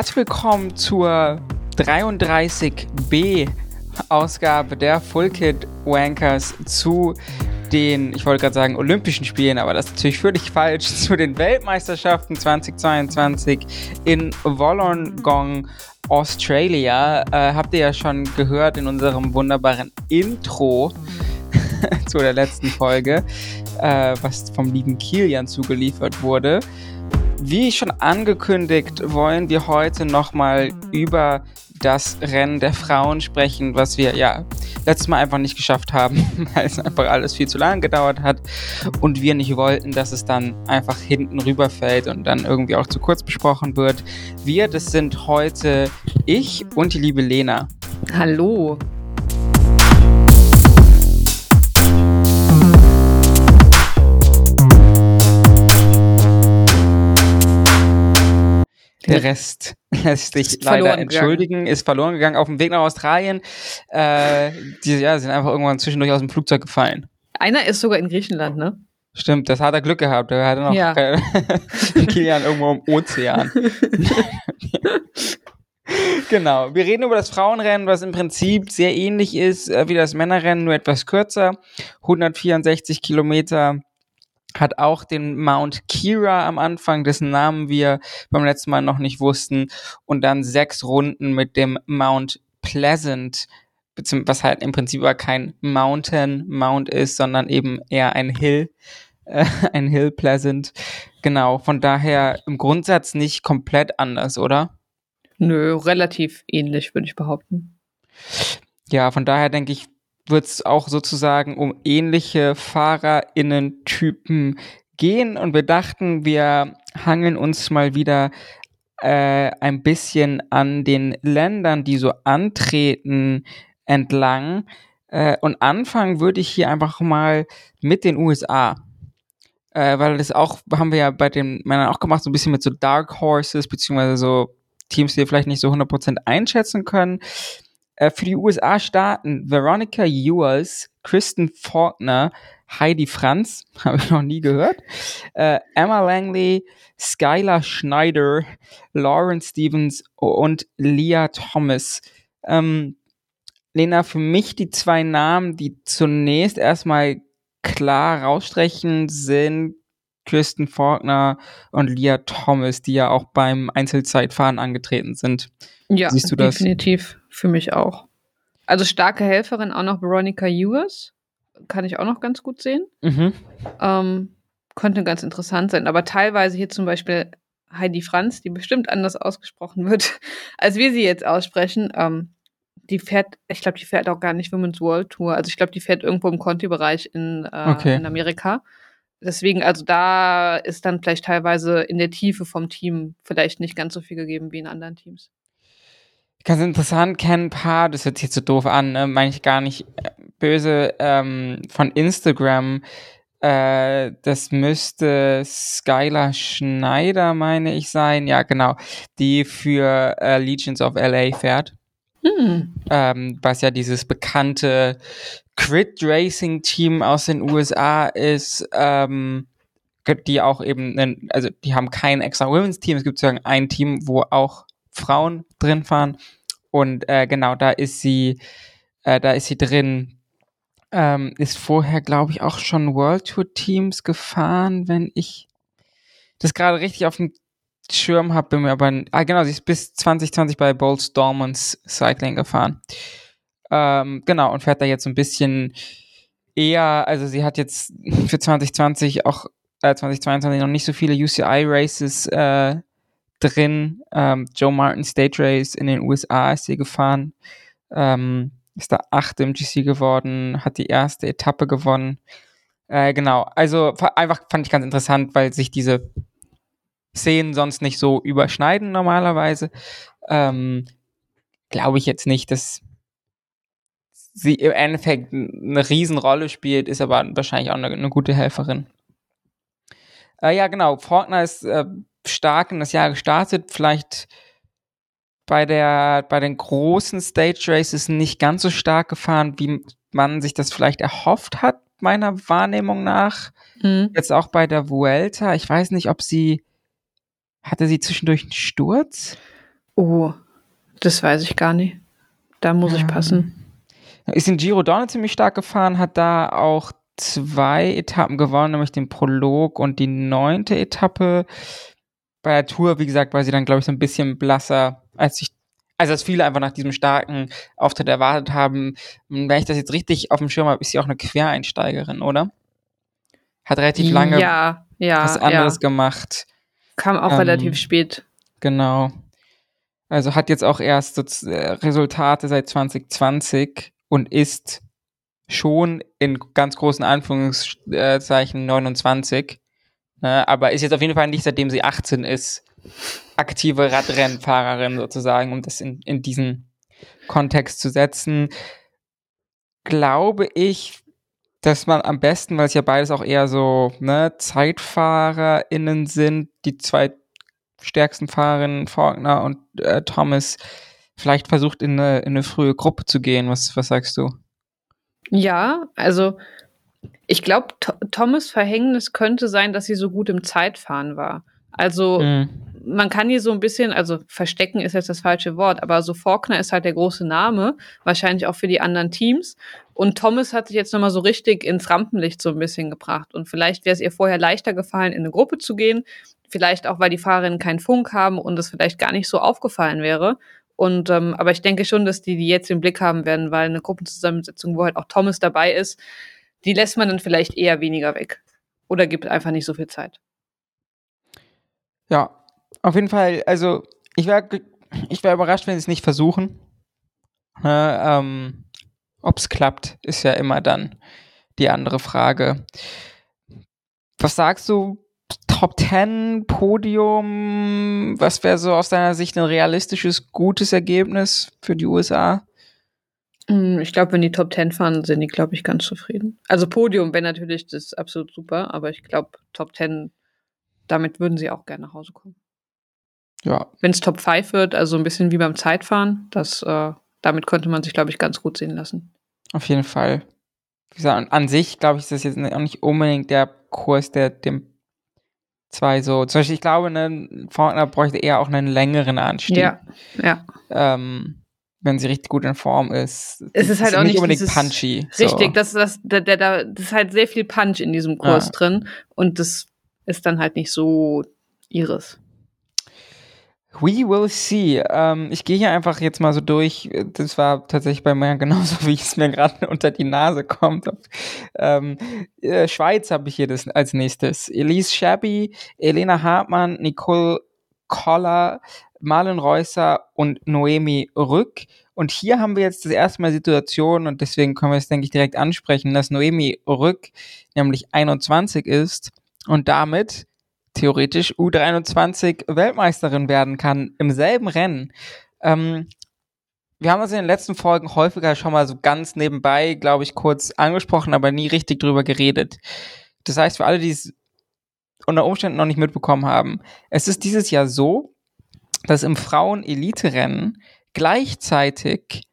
Herzlich willkommen zur 33b Ausgabe der Full Kit Wankers zu den, ich wollte gerade sagen, Olympischen Spielen, aber das ist natürlich völlig falsch, zu den Weltmeisterschaften 2022 in Wollongong, Australia. Äh, habt ihr ja schon gehört in unserem wunderbaren Intro zu der letzten Folge, äh, was vom lieben Kilian zugeliefert wurde. Wie schon angekündigt, wollen wir heute nochmal über das Rennen der Frauen sprechen, was wir ja letztes Mal einfach nicht geschafft haben, weil es einfach alles viel zu lange gedauert hat und wir nicht wollten, dass es dann einfach hinten rüberfällt und dann irgendwie auch zu kurz besprochen wird. Wir, das sind heute ich und die liebe Lena. Hallo. Der Rest lässt sich leider entschuldigen, gegangen. ist verloren gegangen auf dem Weg nach Australien. Äh, die ja, sind einfach irgendwann zwischendurch aus dem Flugzeug gefallen. Einer ist sogar in Griechenland, ne? Stimmt, das hat er Glück gehabt. Er hatte noch ja. Kilian irgendwo im Ozean. genau. Wir reden über das Frauenrennen, was im Prinzip sehr ähnlich ist äh, wie das Männerrennen, nur etwas kürzer. 164 Kilometer hat auch den Mount Kira am Anfang, dessen Namen wir beim letzten Mal noch nicht wussten, und dann sechs Runden mit dem Mount Pleasant, was halt im Prinzip aber kein Mountain Mount ist, sondern eben eher ein Hill, äh, ein Hill Pleasant. Genau, von daher im Grundsatz nicht komplett anders, oder? Nö, relativ ähnlich, würde ich behaupten. Ja, von daher denke ich, wird es auch sozusagen um ähnliche FahrerInnen-Typen gehen und wir dachten, wir hangeln uns mal wieder äh, ein bisschen an den Ländern, die so antreten, entlang. Äh, und anfangen würde ich hier einfach mal mit den USA. Äh, weil das auch, haben wir ja bei den Männern auch gemacht, so ein bisschen mit so Dark Horses, beziehungsweise so Teams, die wir vielleicht nicht so 100% einschätzen können. Äh, für die USA starten Veronica Ewers, Kristen Faulkner, Heidi Franz, habe ich noch nie gehört, äh, Emma Langley, Skylar Schneider, Lauren Stevens und Leah Thomas. Ähm, Lena, für mich die zwei Namen, die zunächst erstmal klar rausstrechen, sind Kristen Faulkner und Leah Thomas, die ja auch beim Einzelzeitfahren angetreten sind. Ja, Siehst du das? definitiv. Für mich auch. Also starke Helferin auch noch Veronica Ewers. Kann ich auch noch ganz gut sehen. Mhm. Ähm, könnte ganz interessant sein. Aber teilweise hier zum Beispiel Heidi Franz, die bestimmt anders ausgesprochen wird, als wir sie jetzt aussprechen. Ähm, die fährt, ich glaube, die fährt auch gar nicht Women's World Tour. Also ich glaube, die fährt irgendwo im Conti-Bereich in, äh, okay. in Amerika. Deswegen, also da ist dann vielleicht teilweise in der Tiefe vom Team vielleicht nicht ganz so viel gegeben wie in anderen Teams. Ganz interessant, Ken Paar, das hört sich jetzt so doof an, ne? meine ich gar nicht äh, böse, ähm, von Instagram, äh, das müsste Skylar Schneider, meine ich, sein, ja genau, die für äh, Legions of LA fährt. Hm. Ähm, was ja dieses bekannte Crit Racing Team aus den USA ist, ähm, die auch eben, einen, also die haben kein extra Women's Team, es gibt sozusagen ein Team, wo auch Frauen drin fahren. Und äh, genau, da ist sie, äh, da ist sie drin. Ähm, ist vorher, glaube ich, auch schon World Tour Teams gefahren, wenn ich das gerade richtig auf dem Schirm habe, bin mir aber, ah genau, sie ist bis 2020 bei Bold Stormons Cycling gefahren. Ähm, genau, und fährt da jetzt ein bisschen eher, also sie hat jetzt für 2020 auch, äh, 2022 noch nicht so viele UCI Races äh, drin. Ähm, Joe Martin State Race in den USA ist sie gefahren. Ähm, ist da achte im GC geworden, hat die erste Etappe gewonnen. Äh, genau, also einfach fand ich ganz interessant, weil sich diese Szenen sonst nicht so überschneiden normalerweise. Ähm, Glaube ich jetzt nicht, dass sie im Endeffekt eine Riesenrolle spielt, ist aber wahrscheinlich auch eine, eine gute Helferin. Äh, ja, genau. Faulkner ist äh, stark in das Jahr gestartet, vielleicht bei der bei den großen Stage Races nicht ganz so stark gefahren, wie man sich das vielleicht erhofft hat, meiner Wahrnehmung nach. Mhm. Jetzt auch bei der Vuelta. Ich weiß nicht, ob sie hatte sie zwischendurch einen Sturz? Oh, das weiß ich gar nicht. Da muss ja. ich passen. Ist in Giro Dorne ziemlich stark gefahren, hat da auch zwei Etappen gewonnen, nämlich den Prolog und die neunte Etappe. Bei der Tour, wie gesagt, war sie dann, glaube ich, so ein bisschen blasser, als ich, also als viele einfach nach diesem starken Auftritt erwartet haben. Wenn ich das jetzt richtig auf dem Schirm habe, ist sie auch eine Quereinsteigerin, oder? Hat relativ lange ja, ja, was anderes ja. gemacht. Kam auch ähm, relativ spät. Genau. Also hat jetzt auch erst so äh, Resultate seit 2020 und ist schon in ganz großen Anführungszeichen 29. Ne, aber ist jetzt auf jeden Fall nicht, seitdem sie 18 ist, aktive Radrennfahrerin sozusagen, um das in, in diesen Kontext zu setzen. Glaube ich, dass man am besten, weil es ja beides auch eher so ne, ZeitfahrerInnen sind, die zwei stärksten Fahrerinnen, Faulkner und äh, Thomas, vielleicht versucht, in eine, in eine frühe Gruppe zu gehen. Was, was sagst du? Ja, also ich glaube, Thomas Verhängnis könnte sein, dass sie so gut im Zeitfahren war. Also mhm. man kann hier so ein bisschen, also verstecken ist jetzt das falsche Wort, aber so Faulkner ist halt der große Name, wahrscheinlich auch für die anderen Teams. Und Thomas hat sich jetzt nochmal so richtig ins Rampenlicht so ein bisschen gebracht. Und vielleicht wäre es ihr vorher leichter gefallen, in eine Gruppe zu gehen. Vielleicht auch, weil die Fahrerinnen keinen Funk haben und es vielleicht gar nicht so aufgefallen wäre. Und ähm, aber ich denke schon, dass die die jetzt im Blick haben werden, weil eine Gruppenzusammensetzung, wo halt auch Thomas dabei ist, die lässt man dann vielleicht eher weniger weg oder gibt einfach nicht so viel Zeit. Ja, auf jeden Fall. Also ich wäre ich wär überrascht, wenn sie es nicht versuchen. Ne, ähm, Ob es klappt, ist ja immer dann die andere Frage. Was sagst du? Top 10 Podium, was wäre so aus deiner Sicht ein realistisches, gutes Ergebnis für die USA? Hm, ich glaube, wenn die Top 10 fahren, sind die, glaube ich, ganz zufrieden. Also Podium wäre natürlich das absolut super, aber ich glaube, Top 10, damit würden sie auch gerne nach Hause kommen. Ja. Wenn es Top 5 wird, also ein bisschen wie beim Zeitfahren, das, äh, damit könnte man sich, glaube ich, ganz gut sehen lassen. Auf jeden Fall. Wie gesagt, an sich, glaube ich, ist das jetzt auch nicht unbedingt der Kurs, der dem zwei so. Zum Beispiel, ich glaube, ne, Faulkner bräuchte eher auch einen längeren Anstieg. Ja, ja. Ähm, wenn sie richtig gut in Form ist. Es ist halt auch nicht unbedingt dieses, punchy. Richtig, so. das, das, da, da, da, das ist halt sehr viel Punch in diesem Kurs ja. drin und das ist dann halt nicht so ihres. We will see. Ähm, ich gehe hier einfach jetzt mal so durch. Das war tatsächlich bei mir genauso, wie es mir gerade unter die Nase kommt. Ähm, äh, Schweiz habe ich hier das als nächstes. Elise Shabby, Elena Hartmann, Nicole Koller, Marlon Reusser und Noemi Rück. Und hier haben wir jetzt das erste Mal Situation, und deswegen können wir es, denke ich, direkt ansprechen, dass Noemi Rück nämlich 21 ist und damit theoretisch U23 Weltmeisterin werden kann im selben Rennen. Ähm, wir haben uns in den letzten Folgen häufiger schon mal so ganz nebenbei, glaube ich, kurz angesprochen, aber nie richtig drüber geredet. Das heißt, für alle, die es unter Umständen noch nicht mitbekommen haben, es ist dieses Jahr so, dass im Frauen-Elite-Rennen gleichzeitig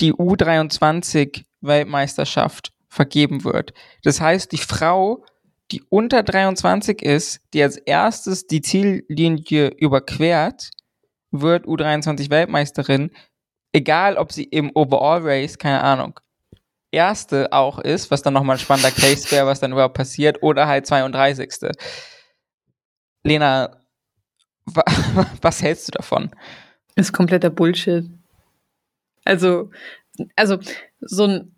die U23-Weltmeisterschaft vergeben wird. Das heißt, die Frau die unter 23 ist, die als erstes die Ziellinie überquert, wird U23 Weltmeisterin, egal ob sie im Overall Race, keine Ahnung, erste auch ist, was dann nochmal ein spannender Case wäre, was dann überhaupt passiert, oder halt 32. Lena, wa was hältst du davon? Das ist kompletter Bullshit. Also, also, so ein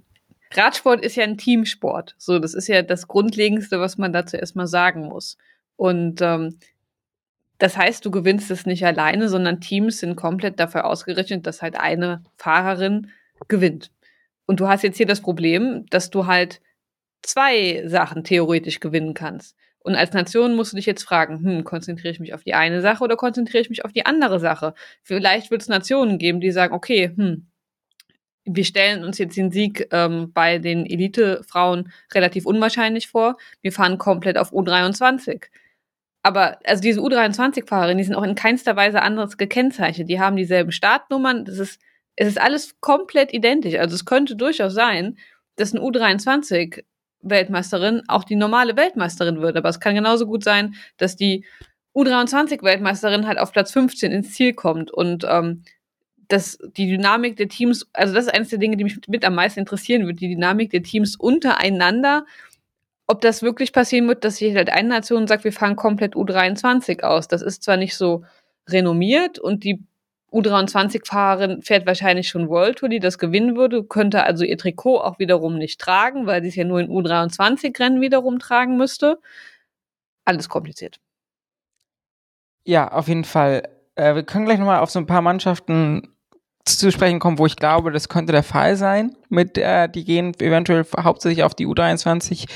Radsport ist ja ein Teamsport. So, das ist ja das Grundlegendste, was man dazu erstmal sagen muss. Und ähm, das heißt, du gewinnst es nicht alleine, sondern Teams sind komplett dafür ausgerichtet, dass halt eine Fahrerin gewinnt. Und du hast jetzt hier das Problem, dass du halt zwei Sachen theoretisch gewinnen kannst. Und als Nation musst du dich jetzt fragen, hm, konzentriere ich mich auf die eine Sache oder konzentriere ich mich auf die andere Sache? Vielleicht wird es Nationen geben, die sagen, okay, hm, wir stellen uns jetzt den Sieg ähm, bei den Elite-Frauen relativ unwahrscheinlich vor. Wir fahren komplett auf U23. Aber also diese U23-Fahrerinnen, die sind auch in keinster Weise anderes gekennzeichnet. Die haben dieselben Startnummern. Das ist, es ist alles komplett identisch. Also es könnte durchaus sein, dass eine U23 Weltmeisterin auch die normale Weltmeisterin wird. Aber es kann genauso gut sein, dass die U23-Weltmeisterin halt auf Platz 15 ins Ziel kommt und ähm, das, die Dynamik der Teams, also das ist eines der Dinge, die mich mit am meisten interessieren wird, die Dynamik der Teams untereinander, ob das wirklich passieren wird, dass sich halt eine Nation sagt, wir fahren komplett U23 aus. Das ist zwar nicht so renommiert und die U23-Fahrerin fährt wahrscheinlich schon World Tour, die das gewinnen würde, könnte also ihr Trikot auch wiederum nicht tragen, weil sie es ja nur in U23-Rennen wiederum tragen müsste. Alles kompliziert. Ja, auf jeden Fall. Äh, wir können gleich nochmal auf so ein paar Mannschaften zu sprechen kommen, wo ich glaube, das könnte der Fall sein. Mit äh, die gehen eventuell hauptsächlich auf die U23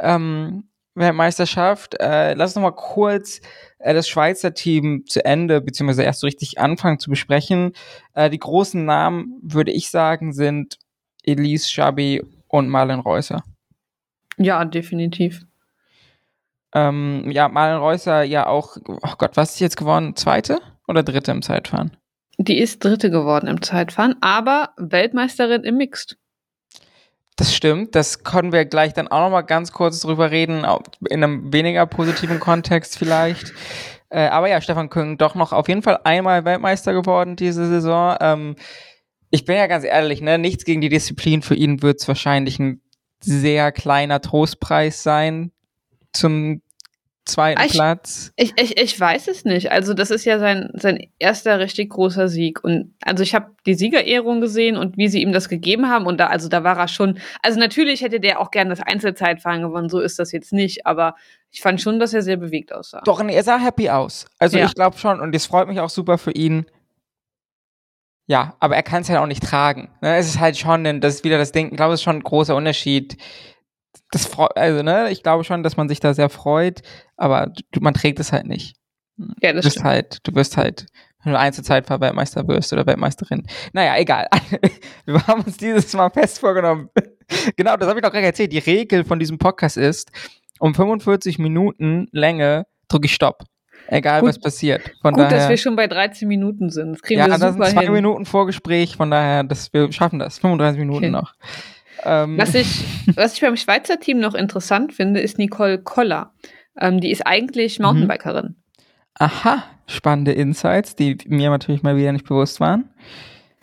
ähm, Weltmeisterschaft. Äh, lass uns noch mal kurz das Schweizer Team zu Ende, beziehungsweise erst so richtig anfangen zu besprechen. Äh, die großen Namen, würde ich sagen, sind Elise Schabi und Marlen Reusser. Ja, definitiv. Ähm, ja, Marlen Reusser ja auch, oh Gott, was ist jetzt geworden? Zweite oder dritte im Zeitfahren? Die ist dritte geworden im Zeitfahren, aber Weltmeisterin im Mixed. Das stimmt, das können wir gleich dann auch noch mal ganz kurz drüber reden, in einem weniger positiven Kontext vielleicht. Äh, aber ja, Stefan Küng doch noch auf jeden Fall einmal Weltmeister geworden diese Saison. Ähm, ich bin ja ganz ehrlich, ne, nichts gegen die Disziplin. Für ihn wird es wahrscheinlich ein sehr kleiner Trostpreis sein zum zweiten ich, Platz? Ich, ich, ich weiß es nicht. Also, das ist ja sein, sein erster richtig großer Sieg. Und also ich habe die Siegerehrung gesehen und wie sie ihm das gegeben haben. Und da, also da war er schon. Also natürlich hätte der auch gern das Einzelzeitfahren gewonnen, so ist das jetzt nicht, aber ich fand schon, dass er sehr bewegt aussah. Doch, er sah happy aus. Also ja. ich glaube schon, und es freut mich auch super für ihn. Ja, aber er kann es halt auch nicht tragen. Ne? Es ist halt schon, das ist wieder das Ding, ich glaube, es ist schon ein großer Unterschied das freut, also ne, ich glaube schon, dass man sich da sehr freut, aber du, man trägt es halt nicht. Ja, das du bist halt, du wirst halt, wenn du Einzelzeitfahr-Weltmeister wirst oder Weltmeisterin. Naja, egal. Wir haben uns dieses Mal fest vorgenommen. genau, das habe ich doch gerade erzählt. Die Regel von diesem Podcast ist, um 45 Minuten Länge drücke ich Stopp. Egal, gut, was passiert. Von gut, daher, dass wir schon bei 13 Minuten sind. Das kriegen ja, wir super das sind zwei hin. Minuten Vorgespräch, von daher, dass wir schaffen das. 35 Minuten okay. noch. Ähm. Was, ich, was ich beim Schweizer Team noch interessant finde, ist Nicole Koller. Ähm, die ist eigentlich mhm. Mountainbikerin. Aha, spannende Insights, die mir natürlich mal wieder nicht bewusst waren.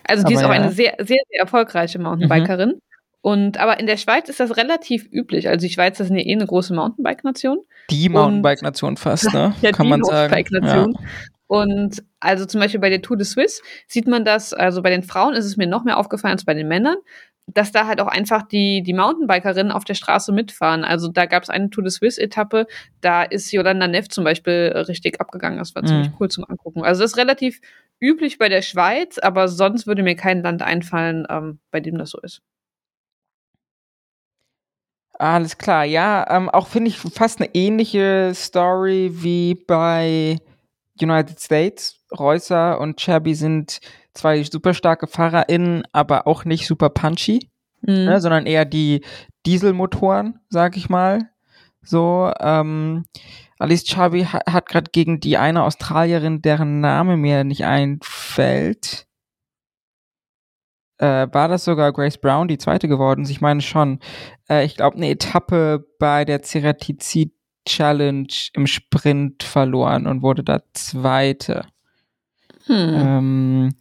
Also die aber ist auch ja. eine sehr, sehr, sehr erfolgreiche Mountainbikerin. Mhm. Und aber in der Schweiz ist das relativ üblich. Also die Schweiz ist eine, eh eine große Mountainbike-Nation. Die Mountainbike-Nation fast, ne? ja, Kann man sagen. Ja. Und also zum Beispiel bei der Tour de Suisse sieht man das, also bei den Frauen ist es mir noch mehr aufgefallen als bei den Männern, dass da halt auch einfach die, die Mountainbikerinnen auf der Straße mitfahren. Also da gab es eine Tour de Suisse-Etappe, da ist Yolanda Neff zum Beispiel richtig abgegangen. Das war mhm. ziemlich cool zum Angucken. Also das ist relativ üblich bei der Schweiz, aber sonst würde mir kein Land einfallen, ähm, bei dem das so ist. Alles klar, ja, ähm, auch finde ich fast eine ähnliche Story wie bei United States. Reusser und Cherby sind zwei super starke FahrerInnen, aber auch nicht super punchy, mhm. ne, sondern eher die Dieselmotoren, sag ich mal. So, ähm, Alice Chabi hat, hat gerade gegen die eine Australierin, deren Name mir nicht einfällt, äh, war das sogar Grace Brown, die zweite geworden ist? Ich meine schon. Äh, ich glaube, eine Etappe bei der Ceratizid Challenge im Sprint verloren und wurde da zweite. Hm. Ähm,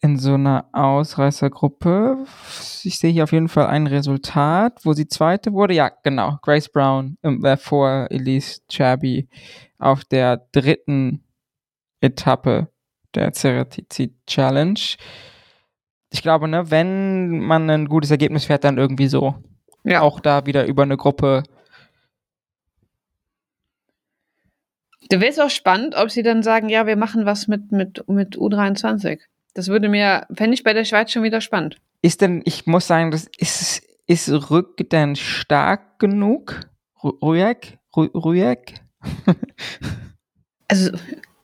in so einer Ausreißergruppe. Ich sehe hier auf jeden Fall ein Resultat, wo sie zweite wurde. Ja, genau. Grace Brown äh, vor Elise Chabi auf der dritten Etappe der Ceratizid Challenge. Ich glaube, ne, wenn man ein gutes Ergebnis fährt, dann irgendwie so. Ja. Auch da wieder über eine Gruppe Da wäre es auch spannend, ob sie dann sagen, ja, wir machen was mit, mit, mit U23. Das würde mir, fände ich bei der Schweiz schon wieder spannend. Ist denn, ich muss sagen, das ist, ist Rück denn stark genug? Rüeg? Rüeg? also,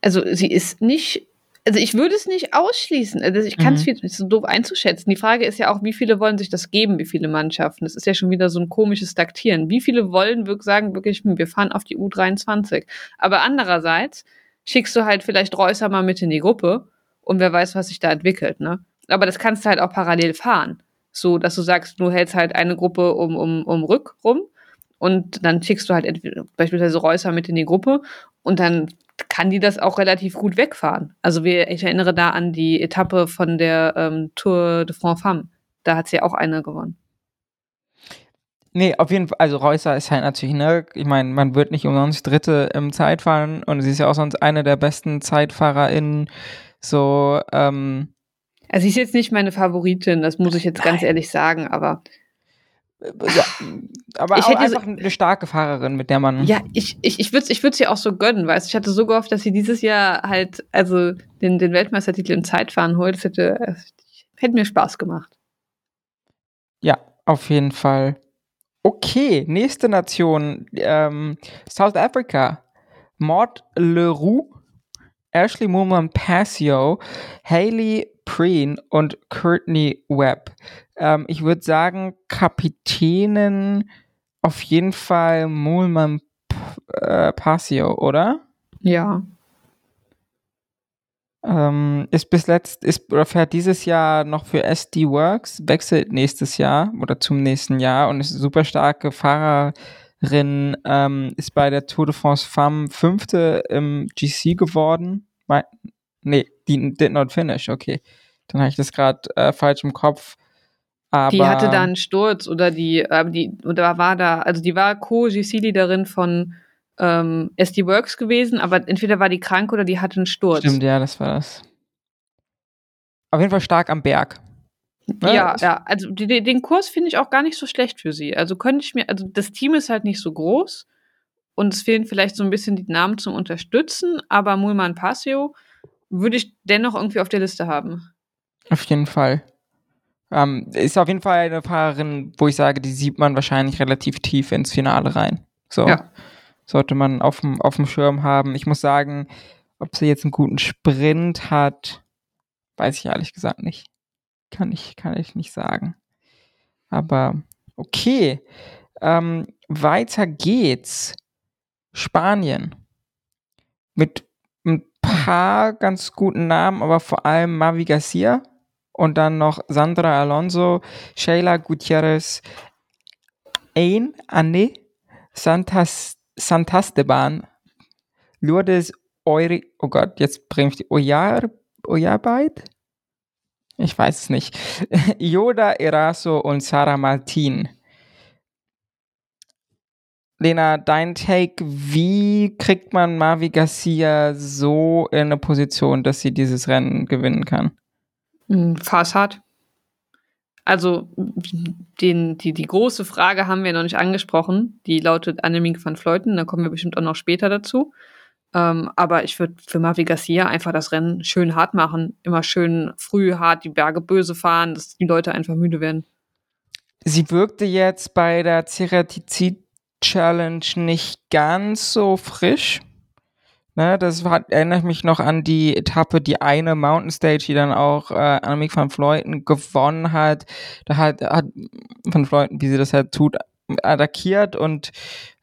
also sie ist nicht also ich würde es nicht ausschließen. Also ich kann es mhm. so doof einzuschätzen. Die Frage ist ja auch, wie viele wollen sich das geben, wie viele Mannschaften. Das ist ja schon wieder so ein komisches Taktieren. Wie viele wollen wirklich sagen, wirklich, hm, wir fahren auf die U23. Aber andererseits schickst du halt vielleicht Reusser mal mit in die Gruppe und wer weiß, was sich da entwickelt, ne? Aber das kannst du halt auch parallel fahren. So, dass du sagst, du hältst halt eine Gruppe um, um, um Rück rum und dann schickst du halt beispielsweise Reusser mit in die Gruppe und dann kann die das auch relativ gut wegfahren. Also wir, ich erinnere da an die Etappe von der ähm, Tour de France Femme. Da hat sie auch eine gewonnen. Nee, auf jeden Fall, also Reusser ist halt natürlich, ne, ich meine, man wird nicht umsonst Dritte im Zeitfahren und sie ist ja auch sonst eine der besten ZeitfahrerInnen, so, ähm. Also sie ist jetzt nicht meine Favoritin, das muss ich jetzt Nein. ganz ehrlich sagen, aber. Ja, aber ich auch einfach eine starke Fahrerin, mit der man. Ja, ich, ich, ich würde ich sie auch so gönnen, weißt Ich hatte so gehofft, dass sie dieses Jahr halt, also den, den Weltmeistertitel im Zeitfahren holt. Das hätte, hätte mir Spaß gemacht. Ja, auf jeden Fall. Okay, nächste Nation. Ähm, South Africa. Maud Leroux, Ashley Moorman Passio, Haley Preen und Courtney Webb. Ähm, ich würde sagen, Kapitänin auf jeden Fall Moorman äh, Passio, oder? Ja. Ähm, ist bis letzt, ist oder fährt dieses Jahr noch für SD Works, wechselt nächstes Jahr oder zum nächsten Jahr und ist super starke Fahrerin, ähm, ist bei der Tour de France Femme fünfte im GC geworden. Nee, die did not finish, okay. Dann habe ich das gerade äh, falsch im Kopf. Aber die hatte da einen Sturz oder die, äh, die, oder war da, also die war Co-GC-Leaderin von ähm, SD Works gewesen, aber entweder war die krank oder die hatte einen Sturz. Stimmt, ja, das war das. Auf jeden Fall stark am Berg. Ne? Ja, ja, also die, den Kurs finde ich auch gar nicht so schlecht für sie. Also könnte ich mir, also das Team ist halt nicht so groß und es fehlen vielleicht so ein bisschen die Namen zum Unterstützen, aber Mulman Passio würde ich dennoch irgendwie auf der Liste haben. Auf jeden Fall. Ähm, ist auf jeden Fall eine Fahrerin, wo ich sage, die sieht man wahrscheinlich relativ tief ins Finale rein. So. Ja sollte man auf dem, auf dem Schirm haben. Ich muss sagen, ob sie jetzt einen guten Sprint hat, weiß ich ehrlich gesagt nicht. Kann ich, kann ich nicht sagen. Aber okay. Ähm, weiter geht's. Spanien. Mit ein paar ganz guten Namen, aber vor allem Mavi Garcia und dann noch Sandra Alonso, Sheila Gutierrez, Ain Anne, Santas Santasteban, Lourdes Euri, oh Gott, jetzt bringe ich die Ojar, Ojarbeit? Ich weiß es nicht. Yoda, Eraso und Sarah Martin. Lena, dein Take, wie kriegt man Mavi Garcia so in eine Position, dass sie dieses Rennen gewinnen kann? Hm, Fahrrad. Also den, die, die große Frage haben wir noch nicht angesprochen. Die lautet Annemiek van Fleuten. Da kommen wir bestimmt auch noch später dazu. Ähm, aber ich würde für Mavi Garcia einfach das Rennen schön hart machen. Immer schön früh hart die Berge böse fahren, dass die Leute einfach müde werden. Sie wirkte jetzt bei der Ceratizid Challenge nicht ganz so frisch. Ne, das hat, erinnert mich noch an die Etappe, die eine Mountain Stage, die dann auch äh, Annemiek van Fleuten gewonnen hat. Da hat, hat van Fleuten, wie sie das halt tut, attackiert und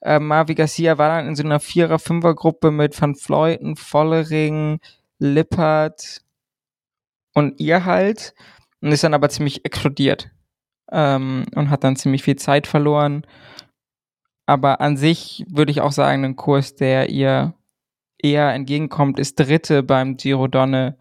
äh, Marvi Garcia war dann in so einer Vierer-Fünfer-Gruppe mit Van Fleuten, Vollering, Lippert und ihr halt und ist dann aber ziemlich explodiert ähm, und hat dann ziemlich viel Zeit verloren. Aber an sich würde ich auch sagen, ein Kurs, der ihr eher entgegenkommt, ist Dritte beim Giro Donne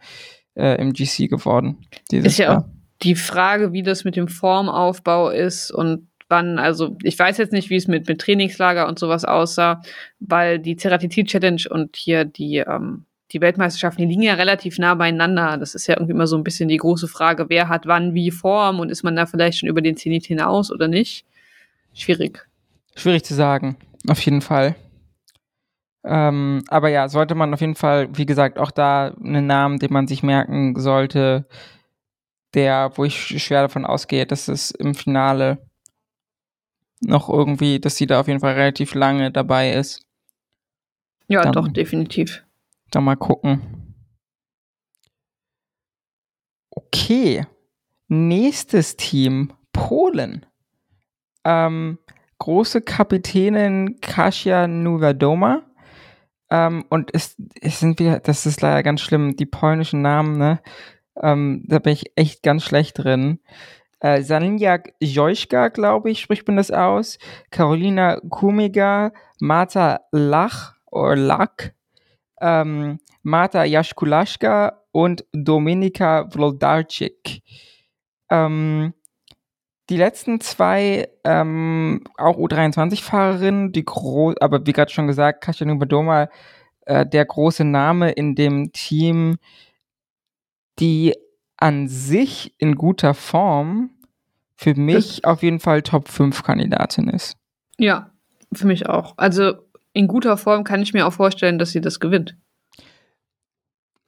äh, im GC geworden. Ist ja Jahr. auch die Frage, wie das mit dem Formaufbau ist und wann, also ich weiß jetzt nicht, wie es mit, mit Trainingslager und sowas aussah, weil die Ceratizid Challenge und hier die, ähm, die Weltmeisterschaften, die liegen ja relativ nah beieinander. Das ist ja irgendwie immer so ein bisschen die große Frage, wer hat wann wie Form und ist man da vielleicht schon über den Zenit hinaus oder nicht? Schwierig. Schwierig zu sagen, auf jeden Fall. Ähm, aber ja, sollte man auf jeden Fall, wie gesagt, auch da einen Namen, den man sich merken sollte, der, wo ich schwer davon ausgehe, dass es im Finale noch irgendwie, dass sie da auf jeden Fall relativ lange dabei ist. Ja, dann, doch, definitiv. Dann mal gucken. Okay. Nächstes Team, Polen. Ähm, große Kapitänin Kasia Nuwadoma ähm, und es, es sind wieder, das ist leider ganz schlimm, die polnischen Namen, ne? Ähm, da bin ich echt ganz schlecht drin. Äh, Saninjak Jojka, glaube ich, spricht man das aus. Carolina Kumiga, Marta Lach oder Lack, ähm, Marta Jaschkulaschka und Dominika Vlodarczyk. Ähm, die letzten zwei, ähm, auch U23-Fahrerinnen, die groß, aber wie gerade schon gesagt, Kasia Badoma, äh, der große Name in dem Team, die an sich in guter Form für mich auf jeden Fall Top 5 Kandidatin ist. Ja, für mich auch. Also in guter Form kann ich mir auch vorstellen, dass sie das gewinnt.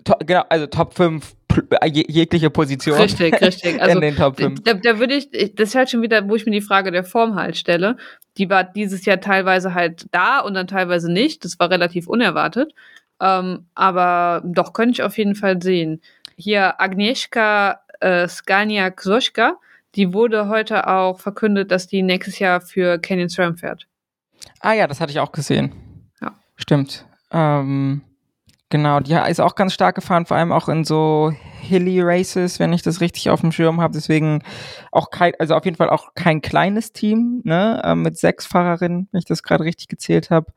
To genau, also Top 5 äh, jegliche Position. Richtig, richtig. Also, in den Top 5. Da, da würde ich, das ist halt schon wieder, wo ich mir die Frage der Form halt stelle. Die war dieses Jahr teilweise halt da und dann teilweise nicht. Das war relativ unerwartet. Ähm, aber doch, könnte ich auf jeden Fall sehen. Hier Agnieszka äh, Skaniak-Soschka, die wurde heute auch verkündet, dass die nächstes Jahr für Canyon SRAM fährt. Ah ja, das hatte ich auch gesehen. Ja. Stimmt. Ähm, Genau, die ist auch ganz stark gefahren, vor allem auch in so Hilly Races, wenn ich das richtig auf dem Schirm habe. Deswegen auch kein, also auf jeden Fall auch kein kleines Team, ne, äh, mit sechs Fahrerinnen, wenn ich das gerade richtig gezählt habe.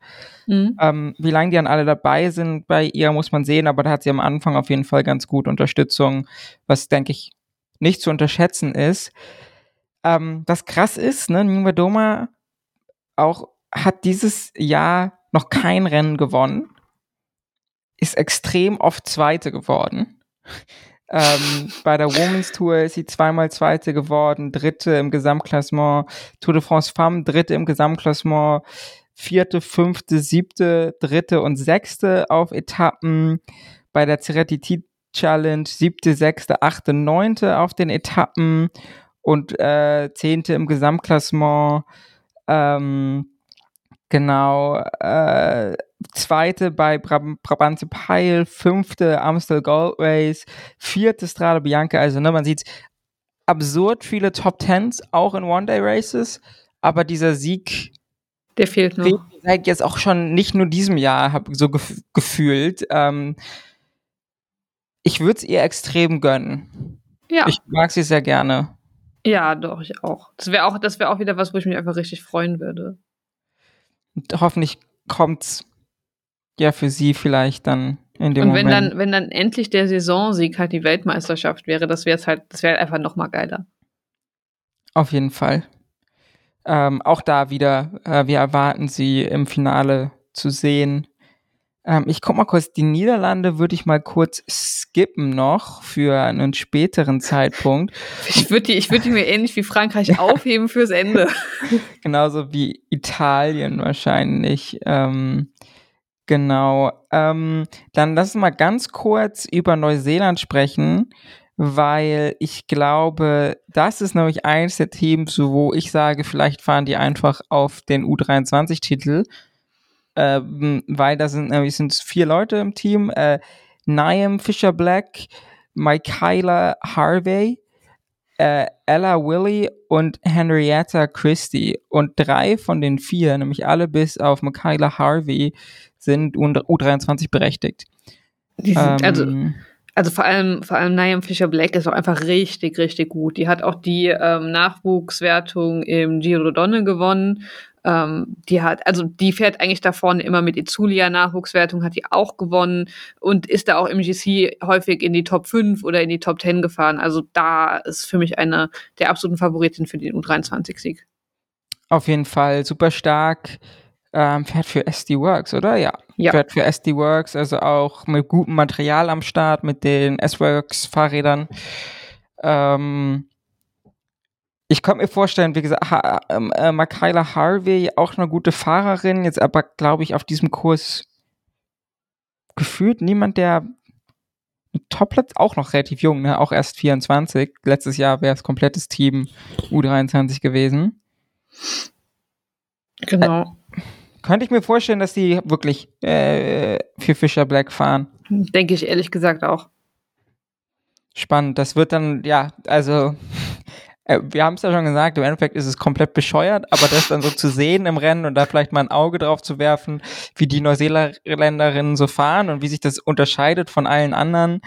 Mhm. Ähm, wie lange die dann alle dabei sind bei ihr, muss man sehen, aber da hat sie am Anfang auf jeden Fall ganz gut Unterstützung, was denke ich nicht zu unterschätzen ist. Ähm, was krass ist, ne, Nima Doma auch hat dieses Jahr noch kein Rennen gewonnen ist extrem oft Zweite geworden. Ähm, bei der Women's Tour ist sie zweimal Zweite geworden, Dritte im Gesamtklassement, Tour de France Femme, Dritte im Gesamtklassement, Vierte, Fünfte, Siebte, Dritte und Sechste auf Etappen. Bei der Ceretti Challenge Siebte, Sechste, Achte, Neunte auf den Etappen und äh, Zehnte im Gesamtklassement. Ähm, genau, äh, zweite bei Brab Brabantse Peil, fünfte Amstel Gold Race, vierte Strade Bianca. Also, ne, man sieht absurd viele Top Tens, auch in One-Day-Races, aber dieser Sieg, der fehlt noch. Seit jetzt auch schon nicht nur diesem Jahr, habe so gef gefühlt. Ähm, ich würde es ihr extrem gönnen. Ja. Ich mag sie sehr gerne. Ja, doch, ich auch. Das wäre auch, das wäre auch wieder was, wo ich mich einfach richtig freuen würde. Und hoffentlich kommt's ja für sie vielleicht dann in dem Und wenn Moment. dann, wenn dann endlich der Saisonsieg halt die Weltmeisterschaft wäre, das wäre halt, das wäre einfach noch mal geiler. Auf jeden Fall. Ähm, auch da wieder, äh, wir erwarten sie im Finale zu sehen. Ähm, ich guck mal kurz, die Niederlande würde ich mal kurz skippen noch für einen späteren Zeitpunkt. Ich würde die, ich würde die mir ähnlich wie Frankreich aufheben fürs Ende. Genauso wie Italien wahrscheinlich. Ähm, Genau. Ähm, dann lass uns mal ganz kurz über Neuseeland sprechen, weil ich glaube, das ist nämlich eines der Teams, wo ich sage, vielleicht fahren die einfach auf den U23-Titel, ähm, weil da sind nämlich sind vier Leute im Team. Äh, Niam Fisher Black, Michaela Harvey, äh, Ella Willy und Henrietta Christie. Und drei von den vier, nämlich alle bis auf Michaela Harvey, sind U23 berechtigt. Sind, also, ähm, also, also vor allem, vor allem Niam Fisher Black ist auch einfach richtig, richtig gut. Die hat auch die ähm, Nachwuchswertung im Giro Donne gewonnen. Ähm, die hat, also die fährt eigentlich da vorne immer mit Izulia Nachwuchswertung, hat die auch gewonnen und ist da auch im GC häufig in die Top 5 oder in die Top 10 gefahren. Also da ist für mich eine der absoluten Favoriten für den U23-Sieg. Auf jeden Fall super stark ähm, fährt für SD Works, oder? Ja. ja. Fährt für SD Works, also auch mit gutem Material am Start, mit den S-Works Fahrrädern. Ähm, ich könnte mir vorstellen, wie gesagt, ha ähm, äh, Michaela Harvey, auch eine gute Fahrerin, jetzt aber, glaube ich, auf diesem Kurs gefühlt niemand, der Topplatz auch noch relativ jung, ne? auch erst 24. Letztes Jahr wäre es komplettes Team U23 gewesen. Genau. Äh, könnte ich mir vorstellen, dass die wirklich äh, für Fischer Black fahren. Denke ich ehrlich gesagt auch. Spannend. Das wird dann, ja, also wir haben es ja schon gesagt, im Endeffekt ist es komplett bescheuert, aber das dann so zu sehen im Rennen und da vielleicht mal ein Auge drauf zu werfen, wie die Neuseeländerinnen so fahren und wie sich das unterscheidet von allen anderen.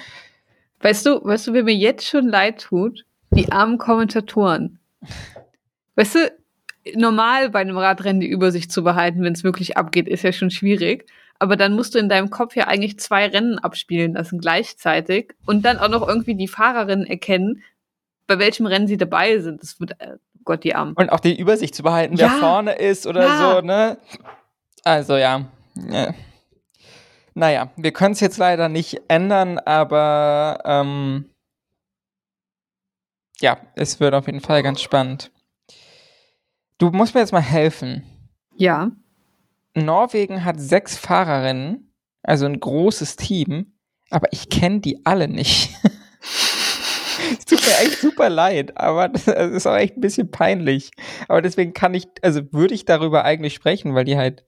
Weißt du, weißt du, wer mir jetzt schon leid tut? Die armen Kommentatoren. Weißt du, normal bei einem Radrennen die Übersicht zu behalten, wenn es wirklich abgeht, ist ja schon schwierig. aber dann musst du in deinem Kopf ja eigentlich zwei Rennen abspielen lassen gleichzeitig und dann auch noch irgendwie die Fahrerinnen erkennen, bei welchem Rennen sie dabei sind. Das wird, äh, Gott, die Arm. Und auch die Übersicht zu behalten, ja. wer vorne ist oder ja. so, ne? Also ja. ja. Naja, wir können es jetzt leider nicht ändern, aber ähm, ja, es wird auf jeden Fall ganz spannend. Du musst mir jetzt mal helfen. Ja. Norwegen hat sechs Fahrerinnen, also ein großes Team, aber ich kenne die alle nicht. es tut mir echt super leid, aber das ist auch echt ein bisschen peinlich. Aber deswegen kann ich, also würde ich darüber eigentlich sprechen, weil die halt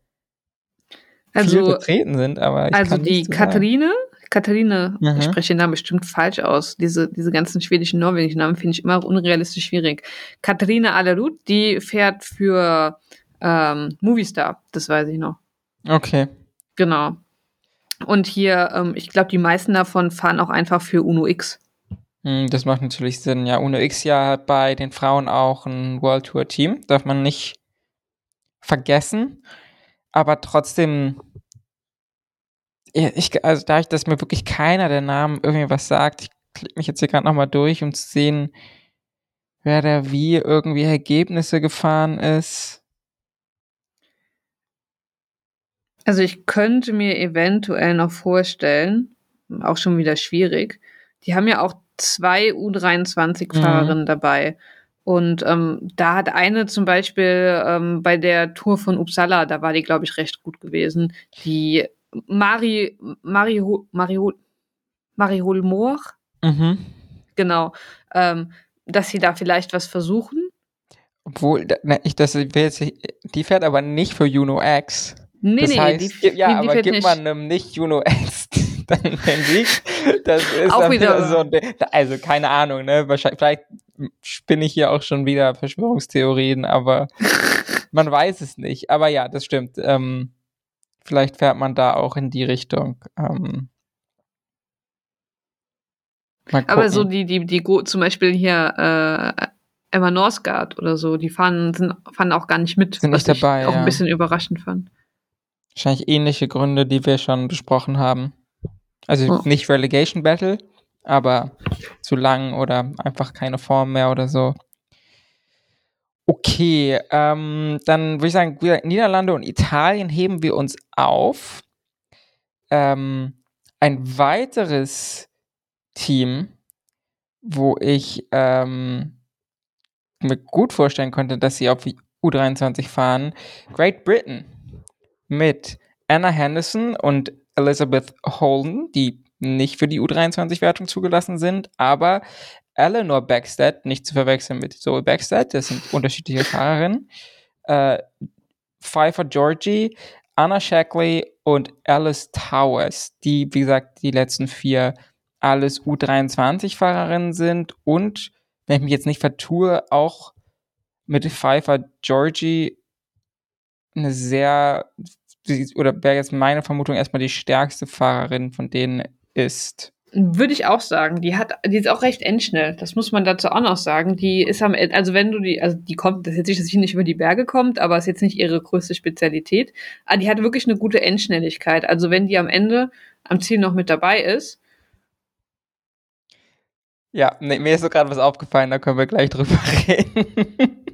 also, viel vertreten sind. Aber also die Katharine, Katharine, mhm. ich spreche den Namen bestimmt falsch aus. Diese, diese ganzen schwedischen, norwegischen Namen finde ich immer unrealistisch schwierig. Katharine Allerud, die fährt für ähm, Movistar, das weiß ich noch. Okay. Genau. Und hier, ähm, ich glaube, die meisten davon fahren auch einfach für Uno X. Hm, das macht natürlich Sinn. Ja, Uno X ja bei den Frauen auch ein World Tour Team. Darf man nicht vergessen. Aber trotzdem, ich, also da ich, dass mir wirklich keiner der Namen irgendwie was sagt, ich klicke mich jetzt hier gerade nochmal durch, um zu sehen, wer da wie irgendwie Ergebnisse gefahren ist. Also ich könnte mir eventuell noch vorstellen, auch schon wieder schwierig, die haben ja auch zwei U23-Fahrerinnen mhm. dabei. Und ähm, da hat eine zum Beispiel ähm, bei der Tour von Uppsala, da war die, glaube ich, recht gut gewesen. Die Mari, Mari, Mari, Mari Holmoor. Mhm. Genau. Ähm, dass sie da vielleicht was versuchen. Obwohl, ich, das, die fährt aber nicht für Juno X. Nee, das nee, heißt, die, ja, die, die aber gibt nicht. man einem nicht Juno X dann den Sieg, das ist auch wieder so, also keine Ahnung, ne, wahrscheinlich, vielleicht spinne ich hier auch schon wieder Verschwörungstheorien, aber man weiß es nicht. Aber ja, das stimmt. Ähm, vielleicht fährt man da auch in die Richtung. Ähm, aber so die, die, die, zum Beispiel hier äh, Emma Norsgaard oder so, die fahren, sind, fahren auch gar nicht mit, sind was nicht dabei, ich auch ja. ein bisschen überraschend fand. Wahrscheinlich ähnliche Gründe, die wir schon besprochen haben. Also nicht Relegation Battle, aber zu lang oder einfach keine Form mehr oder so. Okay, ähm, dann würde ich sagen, Niederlande und Italien heben wir uns auf. Ähm, ein weiteres Team, wo ich ähm, mir gut vorstellen könnte, dass sie auf U23 fahren, Great Britain mit Anna Henderson und Elizabeth Holden, die nicht für die U23-Wertung zugelassen sind, aber Eleanor Backstead, nicht zu verwechseln mit Zoe Backstead, das sind unterschiedliche Fahrerinnen, äh, Pfeiffer Georgie, Anna Shackley und Alice Towers, die, wie gesagt, die letzten vier alles U23-Fahrerinnen sind und, wenn ich mich jetzt nicht vertue, auch mit Pfeiffer Georgie eine sehr oder wäre jetzt meine Vermutung erstmal die stärkste Fahrerin von denen ist. Würde ich auch sagen. Die hat, die ist auch recht endschnell. Das muss man dazu auch noch sagen. Die ist am, also wenn du die, also die kommt, das ist jetzt nicht, dass sie nicht über die Berge kommt, aber ist jetzt nicht ihre größte Spezialität. Aber die hat wirklich eine gute Endschnelligkeit. Also wenn die am Ende am Ziel noch mit dabei ist. Ja, nee, mir ist so gerade was aufgefallen, da können wir gleich drüber reden.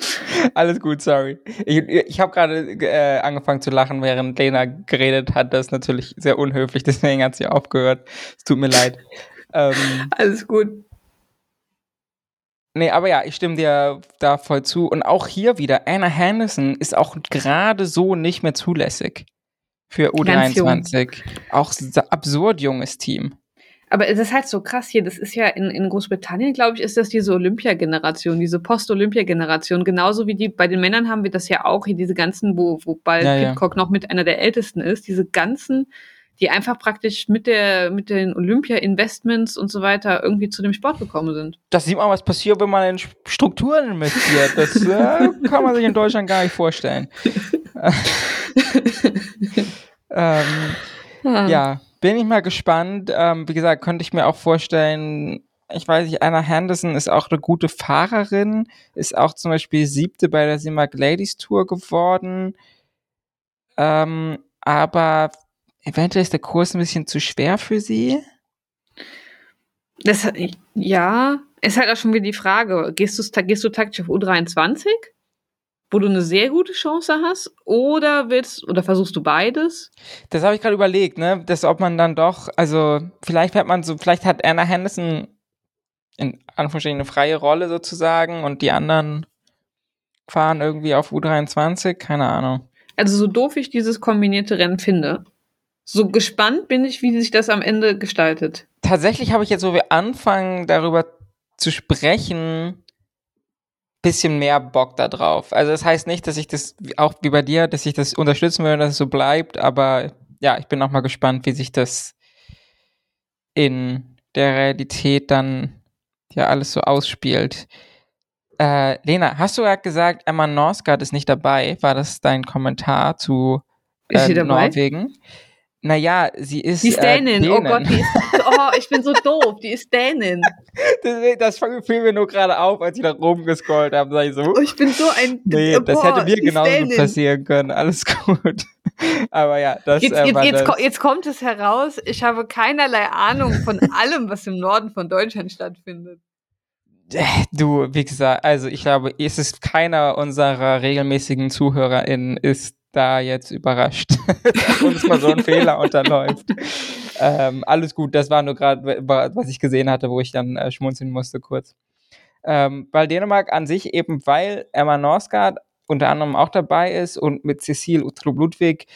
Alles gut, sorry. Ich, ich habe gerade äh, angefangen zu lachen, während Lena geredet hat. Das ist natürlich sehr unhöflich, deswegen hat sie aufgehört. Es tut mir leid. Ähm, Alles gut. Nee, aber ja, ich stimme dir da voll zu. Und auch hier wieder, Anna Henderson ist auch gerade so nicht mehr zulässig für U23. Auch absurd junges Team. Aber es ist halt so krass hier, das ist ja in, in Großbritannien, glaube ich, ist das diese Olympia-Generation, diese Post-Olympia-Generation. Genauso wie die, bei den Männern haben wir das ja auch, hier diese ganzen, wo, wo bald ja, Pitcock ja. noch mit einer der ältesten ist, diese ganzen, die einfach praktisch mit der, mit den Olympia-Investments und so weiter irgendwie zu dem Sport gekommen sind. Das sieht man, was passiert, wenn man in Strukturen investiert. Das äh, kann man sich in Deutschland gar nicht vorstellen. ähm, ah. Ja bin ich mal gespannt. Ähm, wie gesagt, könnte ich mir auch vorstellen, ich weiß nicht, Anna Henderson ist auch eine gute Fahrerin, ist auch zum Beispiel siebte bei der Simac Ladies Tour geworden. Ähm, aber eventuell ist der Kurs ein bisschen zu schwer für sie. Das, ja, ist halt auch schon wieder die Frage, gehst du, gehst du taktisch auf U23, wo du eine sehr gute Chance hast, oder willst, oder versuchst du beides? Das habe ich gerade überlegt, ne, dass ob man dann doch, also vielleicht hat man so, vielleicht hat Anna Henderson in Anführungsstrichen eine freie Rolle sozusagen und die anderen fahren irgendwie auf U23, keine Ahnung. Also so doof ich dieses kombinierte Rennen finde, so gespannt bin ich, wie sich das am Ende gestaltet. Tatsächlich habe ich jetzt, wo wir anfangen, darüber zu sprechen, bisschen mehr Bock da drauf. Also das heißt nicht, dass ich das, auch wie bei dir, dass ich das unterstützen will, dass es so bleibt, aber ja, ich bin auch mal gespannt, wie sich das in der Realität dann ja alles so ausspielt. Äh, Lena, hast du gerade gesagt, Emma Norsgaard ist nicht dabei? War das dein Kommentar zu äh, Norwegen? Naja, sie ist. Die ist äh, Dänin. Oh Gott, die ist. Oh, ich bin so doof. Die ist Dänin. das, das fiel mir nur gerade auf, als ich da rumgescrollt habe. Sag ich so. Oh, ich bin so ein. Nee, oh, das hätte mir genauso passieren können. Alles gut. Aber ja, das jetzt, äh, jetzt, jetzt, jetzt kommt es heraus. Ich habe keinerlei Ahnung von allem, was im Norden von Deutschland stattfindet. Äh, du, wie gesagt, also ich glaube, es ist keiner unserer regelmäßigen ZuhörerInnen ist da jetzt überrascht, dass uns mal so ein Fehler unterläuft. Ähm, alles gut, das war nur gerade, was ich gesehen hatte, wo ich dann äh, schmunzeln musste kurz. Ähm, weil Dänemark an sich eben, weil Emma Norsgaard unter anderem auch dabei ist und mit Cecile Uttrup-Ludwig,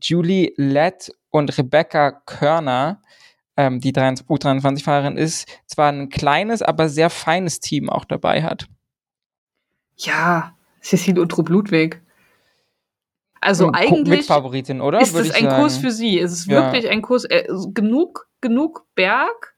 Julie Lett und Rebecca Körner, ähm, die U23-Fahrerin ist, zwar ein kleines, aber sehr feines Team auch dabei hat. Ja, Cecile Uttrup-Ludwig. Also eigentlich Favoritin, oder? ist es ein sagen. Kurs für sie. Es ist wirklich ja. ein Kurs, äh, genug, genug Berg,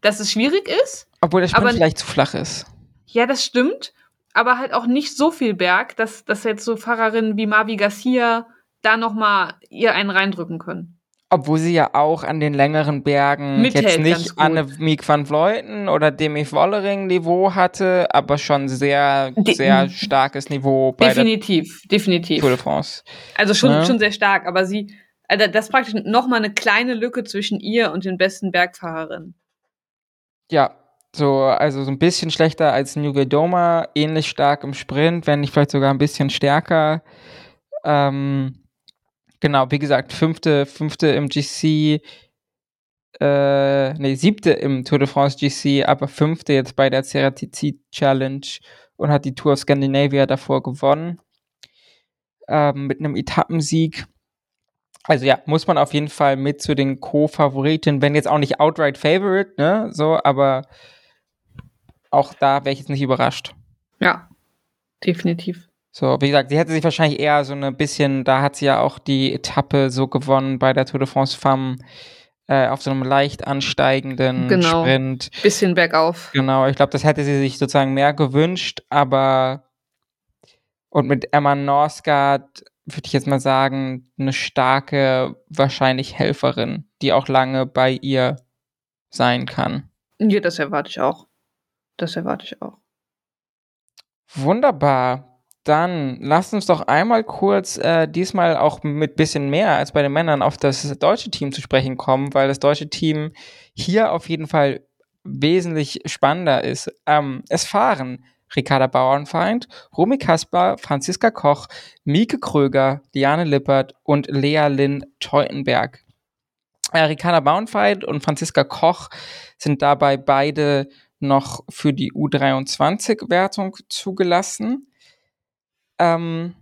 dass es schwierig ist. Obwohl der Sprint vielleicht zu flach ist. Ja, das stimmt. Aber halt auch nicht so viel Berg, dass, dass jetzt so Fahrerinnen wie Mavi Garcia da nochmal ihr einen reindrücken können. Obwohl sie ja auch an den längeren Bergen Mithält jetzt nicht Annemiek van Vleuten oder Demi Wollering Niveau hatte, aber schon sehr, De sehr starkes Niveau bei definitiv, der definitiv. Tour de France. Also schon. Ne? schon sehr stark, aber sie, also das ist praktisch nochmal eine kleine Lücke zwischen ihr und den besten Bergfahrerinnen. Ja, so, also so ein bisschen schlechter als New Doma, ähnlich stark im Sprint, wenn nicht vielleicht sogar ein bisschen stärker. Ähm, Genau, wie gesagt, fünfte, fünfte im GC, äh, nee, siebte im Tour de France GC, aber fünfte jetzt bei der Ceratizid Challenge und hat die Tour of Scandinavia davor gewonnen. Ähm, mit einem Etappensieg. Also ja, muss man auf jeden Fall mit zu den Co-Favoriten, wenn jetzt auch nicht outright Favorite, ne, so, aber auch da wäre ich jetzt nicht überrascht. Ja, definitiv. So, wie gesagt, sie hätte sich wahrscheinlich eher so ein bisschen, da hat sie ja auch die Etappe so gewonnen bei der Tour de France Femme äh, auf so einem leicht ansteigenden genau. Sprint. Bisschen bergauf. Genau, ich glaube, das hätte sie sich sozusagen mehr gewünscht, aber und mit Emma Norsgaard würde ich jetzt mal sagen, eine starke, wahrscheinlich Helferin, die auch lange bei ihr sein kann. Ja, das erwarte ich auch. Das erwarte ich auch. Wunderbar. Dann lasst uns doch einmal kurz äh, diesmal auch mit bisschen mehr als bei den Männern auf das deutsche Team zu sprechen kommen, weil das deutsche Team hier auf jeden Fall wesentlich spannender ist. Ähm, es fahren Ricarda Bauernfeind, Romy Kasper, Franziska Koch, Mieke Kröger, Liane Lippert und Lea Lynn Teutenberg. Äh, Ricarda Bauernfeind und Franziska Koch sind dabei beide noch für die U23-Wertung zugelassen. Ähm,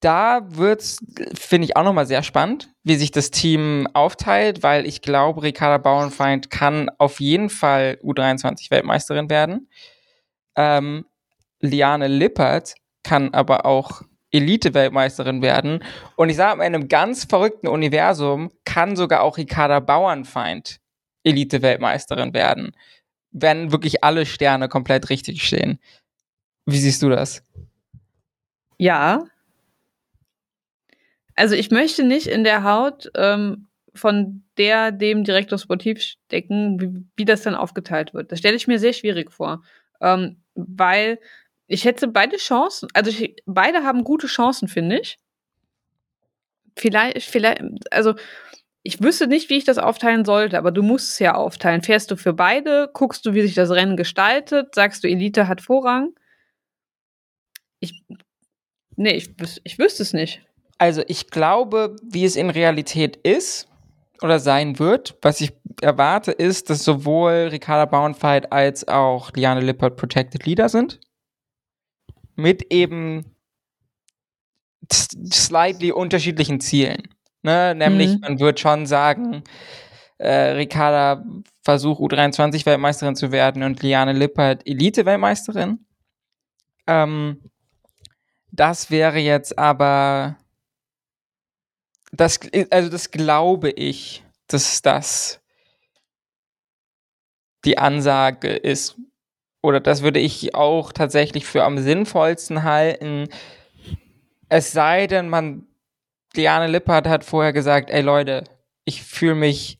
da wird's, finde ich, auch nochmal sehr spannend, wie sich das Team aufteilt, weil ich glaube, Ricarda Bauernfeind kann auf jeden Fall U23-Weltmeisterin werden. Ähm, Liane Lippert kann aber auch Elite-Weltmeisterin werden. Und ich sage, in einem ganz verrückten Universum kann sogar auch Ricarda Bauernfeind Elite-Weltmeisterin werden, wenn wirklich alle Sterne komplett richtig stehen. Wie siehst du das? Ja. Also ich möchte nicht in der Haut ähm, von der dem Direktor Sportiv stecken, wie, wie das dann aufgeteilt wird. Das stelle ich mir sehr schwierig vor. Ähm, weil ich hätte beide Chancen, also ich, beide haben gute Chancen, finde ich. vielleicht, vielleicht, also ich wüsste nicht, wie ich das aufteilen sollte, aber du musst es ja aufteilen. Fährst du für beide? Guckst du, wie sich das Rennen gestaltet? Sagst du, Elite hat Vorrang? Ich, nee, ich, ich wüsste es nicht. Also ich glaube, wie es in Realität ist oder sein wird, was ich erwarte, ist, dass sowohl Ricarda Bauernfeind als auch Liane Lippert Protected Leader sind. Mit eben slightly unterschiedlichen Zielen. Ne? Nämlich, mhm. man wird schon sagen, äh, Ricarda versucht U23-Weltmeisterin zu werden und Liane Lippert Elite-Weltmeisterin. Ähm, das wäre jetzt aber das, also das glaube ich, dass das die Ansage ist. Oder das würde ich auch tatsächlich für am sinnvollsten halten. Es sei denn, man, Diane Lippert hat vorher gesagt, ey Leute, ich fühle mich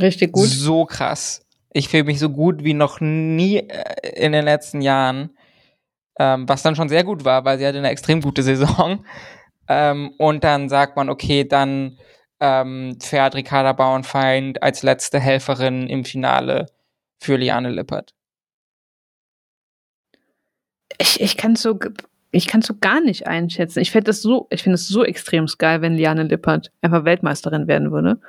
richtig gut. So krass. Ich fühle mich so gut wie noch nie äh, in den letzten Jahren. Ähm, was dann schon sehr gut war, weil sie hatte eine extrem gute Saison. Ähm, und dann sagt man, okay, dann ähm, fährt Ricarda Bauernfeind als letzte Helferin im Finale für Liane Lippert. Ich, ich kann so ich kann so gar nicht einschätzen. Ich finde das so, ich finde es so extrem geil, wenn Liane Lippert einfach Weltmeisterin werden würde.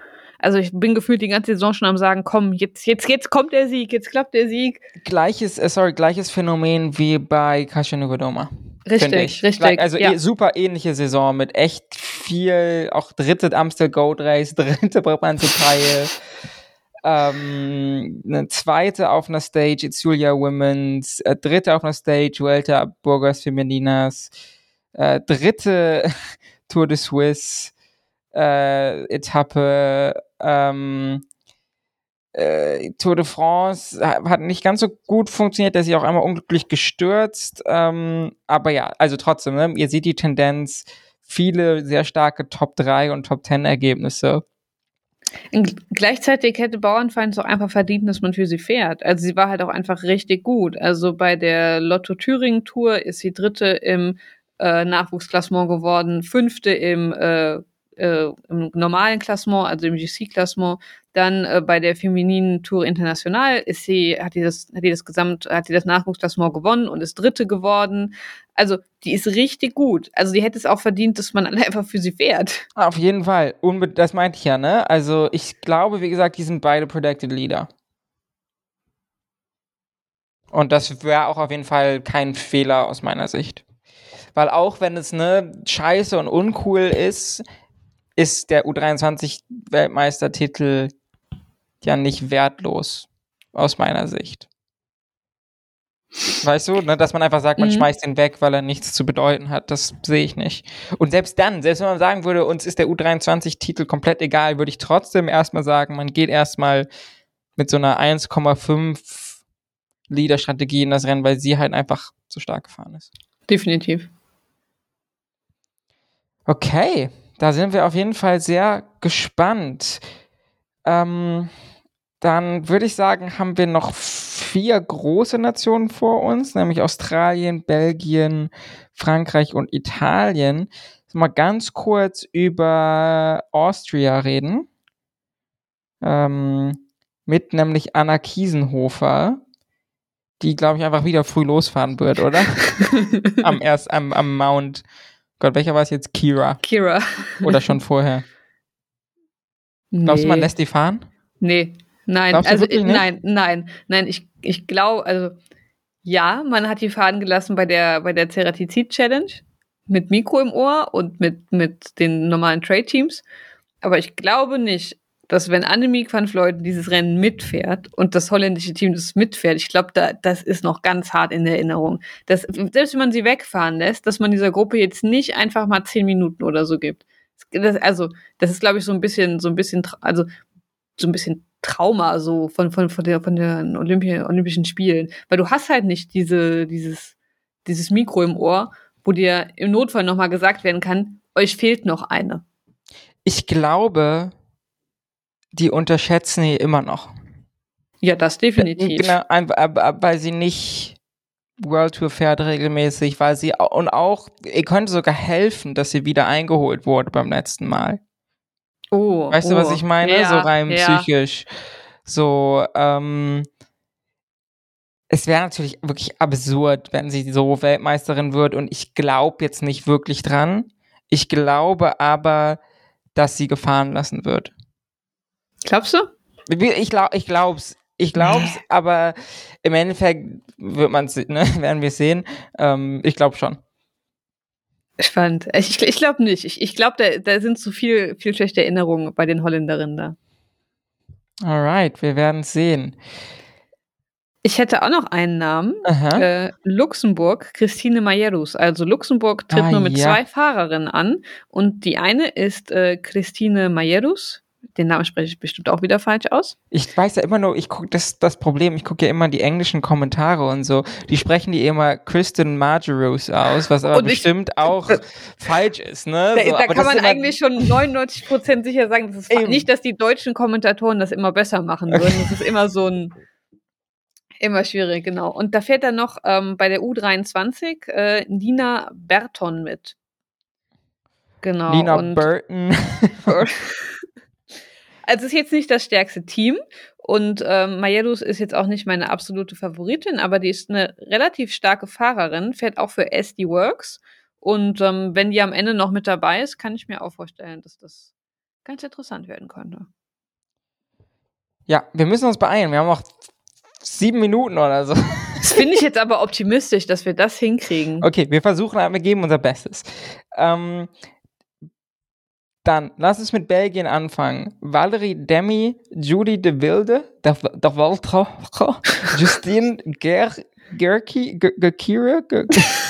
Also ich bin gefühlt die ganze Saison schon am sagen, komm, jetzt, jetzt, jetzt kommt der Sieg, jetzt klappt der Sieg. Gleiches, äh, sorry, gleiches Phänomen wie bei Kasia Novodoma. Richtig, richtig. Also ja. Eh, super ähnliche Saison mit echt viel, auch dritte Amstel Gold Race, dritte Brabantse-Teil. ähm, eine zweite auf einer Stage, It's Julia Women's, äh, dritte auf einer Stage, Vuelta Burgers Femeninas, äh, dritte Tour de Suisse, äh, Etappe, ähm, äh, Tour de France hat nicht ganz so gut funktioniert, der ist auch einmal unglücklich gestürzt. Ähm, aber ja, also trotzdem, ne, ihr seht die Tendenz, viele sehr starke Top 3 und Top 10 Ergebnisse. Gleichzeitig hätte Bauernfeind auch einfach verdient, dass man für sie fährt. Also sie war halt auch einfach richtig gut. Also bei der Lotto Thüringen Tour ist sie Dritte im äh, Nachwuchsklassement geworden, Fünfte im äh, äh, im normalen Klassement, also im GC-Klassement. Dann äh, bei der femininen Tour International ist sie, hat die das, hat die das Gesamt, hat die das Nachwuchsklassement gewonnen und ist Dritte geworden. Also die ist richtig gut. Also die hätte es auch verdient, dass man einfach für sie fährt. Auf jeden Fall. Unbe das meinte ich ja, ne? Also ich glaube, wie gesagt, die sind beide Protected Leader. Und das wäre auch auf jeden Fall kein Fehler aus meiner Sicht. Weil auch wenn es ne scheiße und uncool ist, ist der U23-Weltmeistertitel ja nicht wertlos, aus meiner Sicht. Weißt du, ne, dass man einfach sagt, man mhm. schmeißt ihn weg, weil er nichts zu bedeuten hat, das sehe ich nicht. Und selbst dann, selbst wenn man sagen würde, uns ist der U23-Titel komplett egal, würde ich trotzdem erstmal sagen, man geht erstmal mit so einer 1,5 Leader-Strategie in das Rennen, weil sie halt einfach so stark gefahren ist. Definitiv. Okay, da sind wir auf jeden Fall sehr gespannt. Ähm, dann würde ich sagen, haben wir noch vier große Nationen vor uns, nämlich Australien, Belgien, Frankreich und Italien. Mal ganz kurz über Austria reden. Ähm, mit nämlich Anna Kiesenhofer, die, glaube ich, einfach wieder früh losfahren wird, oder? am erst am, am Mount Gott, welcher war es jetzt? Kira. Kira. Oder schon vorher? Nee. Glaubst du, man lässt die fahren? Nee. Nein, also nein, nein, nein, ich, ich glaube, also ja, man hat die fahren gelassen bei der bei der Ceratizid Challenge mit Mikro im Ohr und mit mit den normalen Trade Teams, aber ich glaube nicht, dass wenn Annemiek van Vleuten dieses Rennen mitfährt und das holländische Team das mitfährt, ich glaube, da, das ist noch ganz hart in Erinnerung. Dass, selbst wenn man sie wegfahren lässt, dass man dieser Gruppe jetzt nicht einfach mal zehn Minuten oder so gibt. Das, also, das ist, glaube ich, so ein bisschen, so ein bisschen, also so ein bisschen Trauma so von, von, von der, von den Olympi Olympischen Spielen. Weil du hast halt nicht diese, dieses, dieses Mikro im Ohr, wo dir im Notfall nochmal gesagt werden kann, euch fehlt noch eine. Ich glaube, die unterschätzen ihn immer noch. Ja, das definitiv. Genau, weil sie nicht World Tour fährt regelmäßig, weil sie und auch, ihr könnte sogar helfen, dass sie wieder eingeholt wurde beim letzten Mal. Oh. Weißt oh. du, was ich meine? Ja, so rein ja. psychisch. So, ähm, es wäre natürlich wirklich absurd, wenn sie so Weltmeisterin wird und ich glaube jetzt nicht wirklich dran. Ich glaube aber, dass sie gefahren lassen wird. Glaubst du? Ich glaube, ich glaub's. Ich glaub's, aber im Endeffekt wird ne, werden wir sehen. Ähm, ich glaube schon. Spannend. Ich, ich glaube nicht. Ich, ich glaube, da, da sind zu viel, viel schlechte Erinnerungen bei den Holländerinnen da. Alright, wir werden sehen. Ich hätte auch noch einen Namen. Äh, Luxemburg, Christine Majerus. Also Luxemburg tritt Ah, nur mit ja. zwei Fahrerinnen an. Und die eine ist äh, Christine Majerus. Den Namen spreche ich bestimmt auch wieder falsch aus. Ich weiß ja immer nur, ich gucke das das Problem, ich gucke ja immer die englischen Kommentare und so. Die sprechen die immer Kristen Margerus aus, was aber Und ich- bestimmt auch falsch ist, ne? Da, So, da kann das man eigentlich schon 99% sicher sagen, das ist nicht, dass die deutschen Kommentatoren das immer besser machen würden. Das ist immer so ein immer schwierig, genau. Und da fährt dann noch ähm, bei der U23 äh, Nina Berton mit. Genau. Und Burton. Also es ist jetzt nicht das stärkste Team und ähm, Majedus ist jetzt auch nicht meine absolute Favoritin, aber die ist eine relativ starke Fahrerin, fährt auch für SD Works und ähm, wenn die am Ende noch mit dabei ist, kann ich mir auch vorstellen, dass das ganz interessant werden könnte. Ja, wir müssen uns beeilen. Wir haben noch sieben Minuten oder so. Das finde ich jetzt aber optimistisch, dass wir das hinkriegen. Okay, wir versuchen, wir geben unser Bestes. Ähm, dann, lass uns mit Belgien anfangen. Valerie Demi, Judy de Wilde, der, der Walter, Justine Ger, Gerki, Ge- Gekire, Ge-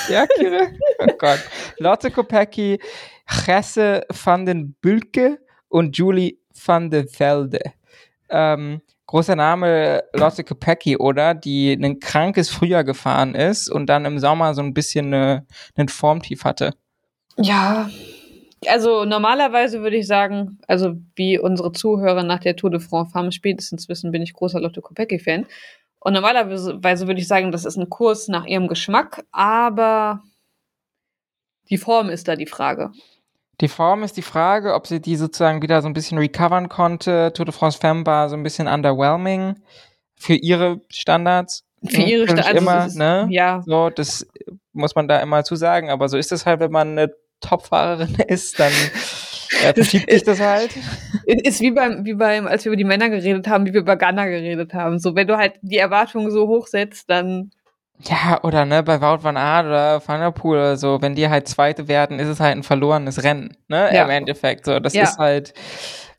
Gerkire, oh Gott, Lotte Kopecky, Jesse van den Bulke und Julie van de Velde. Ähm, großer Name Lotte Kopecky, oder? Die ein krankes Frühjahr gefahren ist und dann im Sommer so ein bisschen eine, einen Formtief hatte. Ja. Also normalerweise würde ich sagen, also wie unsere Zuhörer nach der Tour de France haben, spätestens wissen, bin ich großer Lotte Kopecky-Fan. Und normalerweise würde ich sagen, das ist ein Kurs nach ihrem Geschmack, aber die Form ist da die Frage. Die Form ist die Frage, ob sie die sozusagen wieder so ein bisschen recovern konnte. Tour de France Femme war so ein bisschen underwhelming für ihre Standards. Für ihre Finde ich Sta- also immer, ist- ne? Ja, So, das muss man da immer zu sagen. Aber so ist es halt, wenn man eine Topfahrerin ist, dann äh, verschiebt sich das halt. ist wie beim, wie beim, als wir über die Männer geredet haben, wie wir über Ghana geredet haben. So, wenn du halt die Erwartungen so hoch setzt, dann Ja, oder ne, bei Wout van Aert oder Van der Poel oder so, wenn die halt Zweite werden, ist es halt ein verlorenes Rennen, ne, Ja. im Endeffekt. So, das Ja. ist halt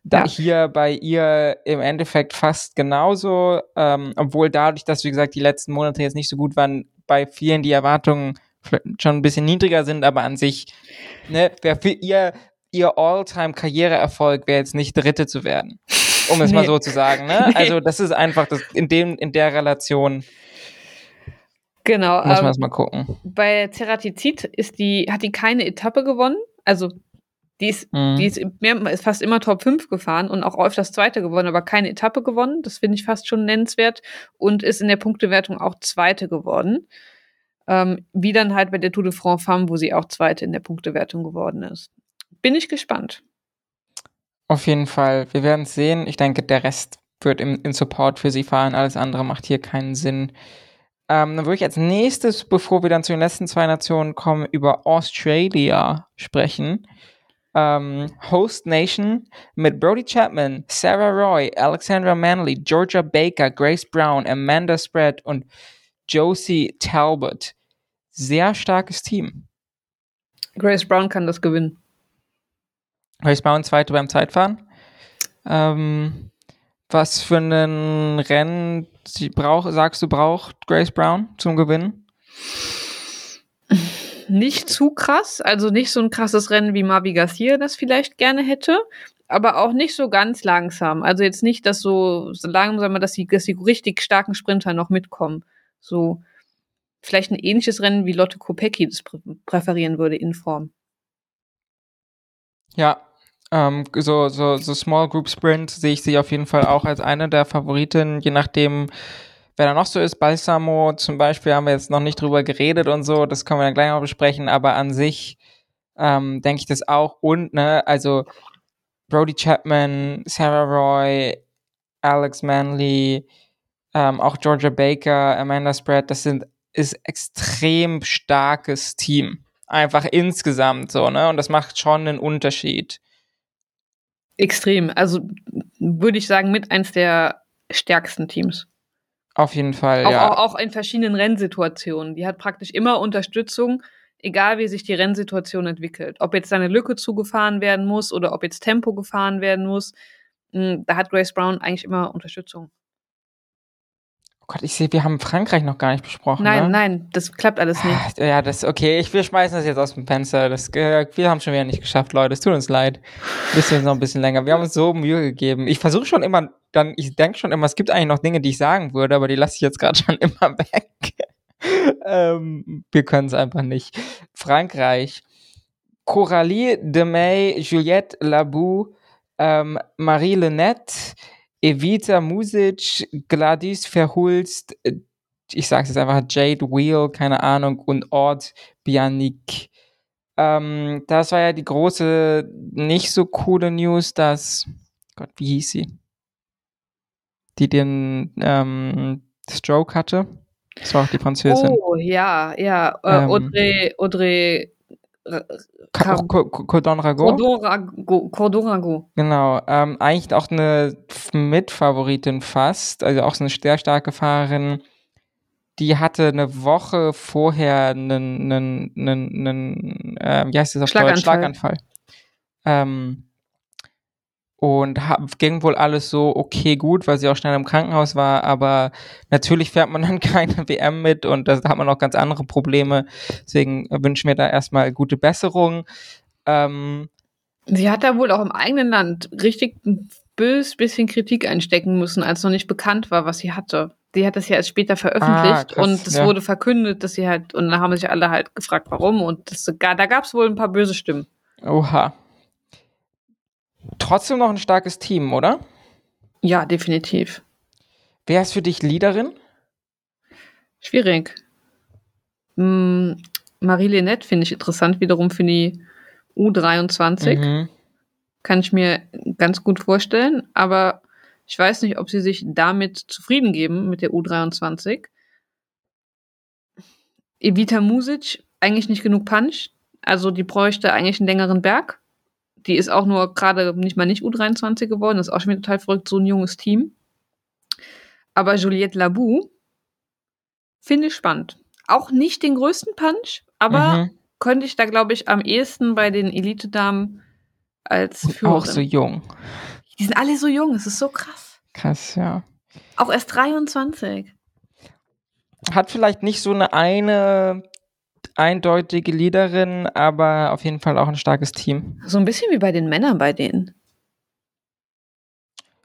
da Ja. hier bei ihr im Endeffekt fast genauso, ähm, obwohl dadurch, dass, wie gesagt, die letzten Monate jetzt nicht so gut waren, bei vielen die Erwartungen schon ein bisschen niedriger sind, aber an sich, ne, wäre für ihr, ihr All-Time-Karriereerfolg wäre jetzt nicht Dritte zu werden. Um es mal Nee. so zu sagen, ne? Nee. Also, das ist einfach das, in dem, in der Relation genau. muss man ähm, mal gucken. bei Ceratizid ist die, hat die keine Etappe gewonnen. Also die ist, Mhm. die ist, mehr, ist fast immer Top 5 gefahren und auch öfters Zweite gewonnen, aber keine Etappe gewonnen. Das finde ich fast schon nennenswert und ist in der Punktewertung auch Zweite geworden. Ähm, wie dann halt bei der Tour de France Femme, wo sie auch Zweite in der Punktewertung geworden ist. Bin ich gespannt. Auf jeden Fall. Wir werden es sehen. Ich denke, der Rest wird im, in Support für sie fahren. Alles andere macht hier keinen Sinn. Ähm, dann würde ich als nächstes, bevor wir dann zu den letzten zwei Nationen kommen, über Australia sprechen. Ähm, Host Nation mit Brody Chapman, Sarah Roy, Alexandra Manley, Georgia Baker, Grace Brown, Amanda Spread und Josie Talbot. Sehr starkes Team. Grace Brown kann das gewinnen. Grace Brown zweite beim Zeitfahren. Ähm, was für ein Rennen sie braucht, sagst du, braucht Grace Brown zum Gewinnen? Nicht zu krass, also nicht so ein krasses Rennen wie Mavi Garcia das vielleicht gerne hätte, aber auch nicht so ganz langsam. Also jetzt nicht, dass so, so langsam, dass die, dass die richtig starken Sprinter noch mitkommen. So vielleicht ein ähnliches Rennen wie Lotte Kopecky das prä präferieren würde in Form. Ja, ähm, so, so, so Small Group Sprint sehe ich sie auf jeden Fall auch als eine der Favoritinnen, je nachdem, wer da noch so ist, Balsamo zum Beispiel, haben wir jetzt noch nicht drüber geredet und so, das können wir dann gleich noch besprechen, aber an sich ähm, denke ich das auch. Und, ne, also Brody Chapman, Sarah Roy, Alex Manley, ähm, auch Georgia Baker, Amanda Spread, das sind, ist extrem starkes Team. Einfach insgesamt so, ne? Und das macht schon einen Unterschied. Extrem. Also würde ich sagen, mit eins der stärksten Teams. Auf jeden Fall, auch, ja. Auch, auch in verschiedenen Rennsituationen. Die hat praktisch immer Unterstützung, egal wie sich die Rennsituation entwickelt. Ob jetzt eine Lücke zugefahren werden muss oder ob jetzt Tempo gefahren werden muss, hm, da hat Grace Brown eigentlich immer Unterstützung. Oh Gott, ich sehe, wir haben Frankreich noch gar nicht besprochen. Nein, ne? nein, das klappt alles nicht. Ja, das okay. Ich, wir schmeißen das jetzt aus dem Fenster. Das, äh, wir haben schon wieder nicht geschafft, Leute. Es tut uns leid. Müssen wir jetzt noch ein bisschen länger. Wir haben uns so Mühe gegeben. Ich versuche schon immer, dann, ich denke schon immer, es gibt eigentlich noch Dinge, die ich sagen würde, aber die lasse ich jetzt gerade schon immer weg. ähm, wir können es einfach nicht. Frankreich. Coralie de May, Juliette Labou, ähm, Marie Lenette, Evita Music, Gladys Verhulst, äh, ich sag's jetzt einfach, Jade Wheel, keine Ahnung, und Ord Bianik. Ähm, das war ja die große, nicht so coole News, dass, Gott, wie hieß sie? Die den ähm, Stroke hatte. Das war auch die Französin. Oh, ja, ja. Äh, ähm, Audrey, Audrey Cordon Rago. Cordon Rago. Genau. Ähm, eigentlich auch eine Mitfavoritin fast. Also auch so eine sehr starke Fahrerin. Die hatte eine Woche vorher einen, einen, einen, einen äh, wie heißt das auf Schlaganfall. Deutsch? Schlaganfall. Ähm, und ging wohl alles so okay gut, weil sie auch schnell im Krankenhaus war, aber natürlich fährt man dann keine WM mit und da hat man auch ganz andere Probleme. Deswegen wünschen wir da erstmal gute Besserung. Ähm, sie hat da wohl auch im eigenen Land richtig ein bös bisschen Kritik einstecken müssen, als noch nicht bekannt war, was sie hatte. Sie hat das ja erst später veröffentlicht ah, krass, und es ja. wurde verkündet, dass sie halt, und dann haben sich alle halt gefragt, warum. Und das, da gab es wohl ein paar böse Stimmen. Oha, trotzdem noch ein starkes Team, oder? Ja, definitiv. Wer ist für dich Leaderin? Schwierig. Hm, Marie Lenette finde ich interessant, wiederum für die U23. Mhm. Kann ich mir ganz gut vorstellen, aber ich weiß nicht, ob sie sich damit zufrieden geben mit der U23. Evita Music, eigentlich nicht genug Punch. Also die bräuchte eigentlich einen längeren Berg. Die ist auch nur gerade nicht mal nicht U23 geworden. Das ist auch schon wieder total verrückt, so ein junges Team. Aber Juliette Labou finde ich spannend. Auch nicht den größten Punch, aber mhm. könnte ich da, glaube ich, am ehesten bei den Elite-Damen als Führerin. Auch so jung. Die sind alle so jung, es ist so krass. Krass, ja. Auch erst 23. Hat vielleicht nicht so eine eine eindeutige Leaderin, aber auf jeden Fall auch ein starkes Team. So ein bisschen wie bei den Männern bei denen.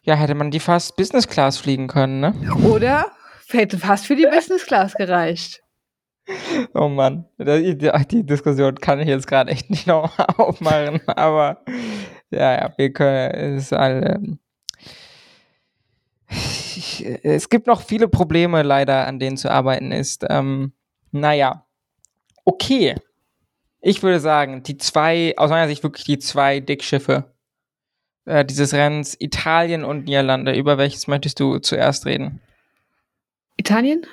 Ja, hätte man die fast Business Class fliegen können, ne? Oder hätte fast für die Business Class gereicht. Oh Mann, die, die Diskussion kann ich jetzt gerade echt nicht noch aufmachen, aber ja, ja, wir können, es alle. Es gibt noch viele Probleme leider, an denen zu arbeiten ist. Ähm, naja, okay. Ich würde sagen, die zwei, aus meiner Sicht wirklich die zwei Dickschiffe äh, dieses Rennens, Italien und Niederlande. Über welches möchtest du zuerst reden? Italien?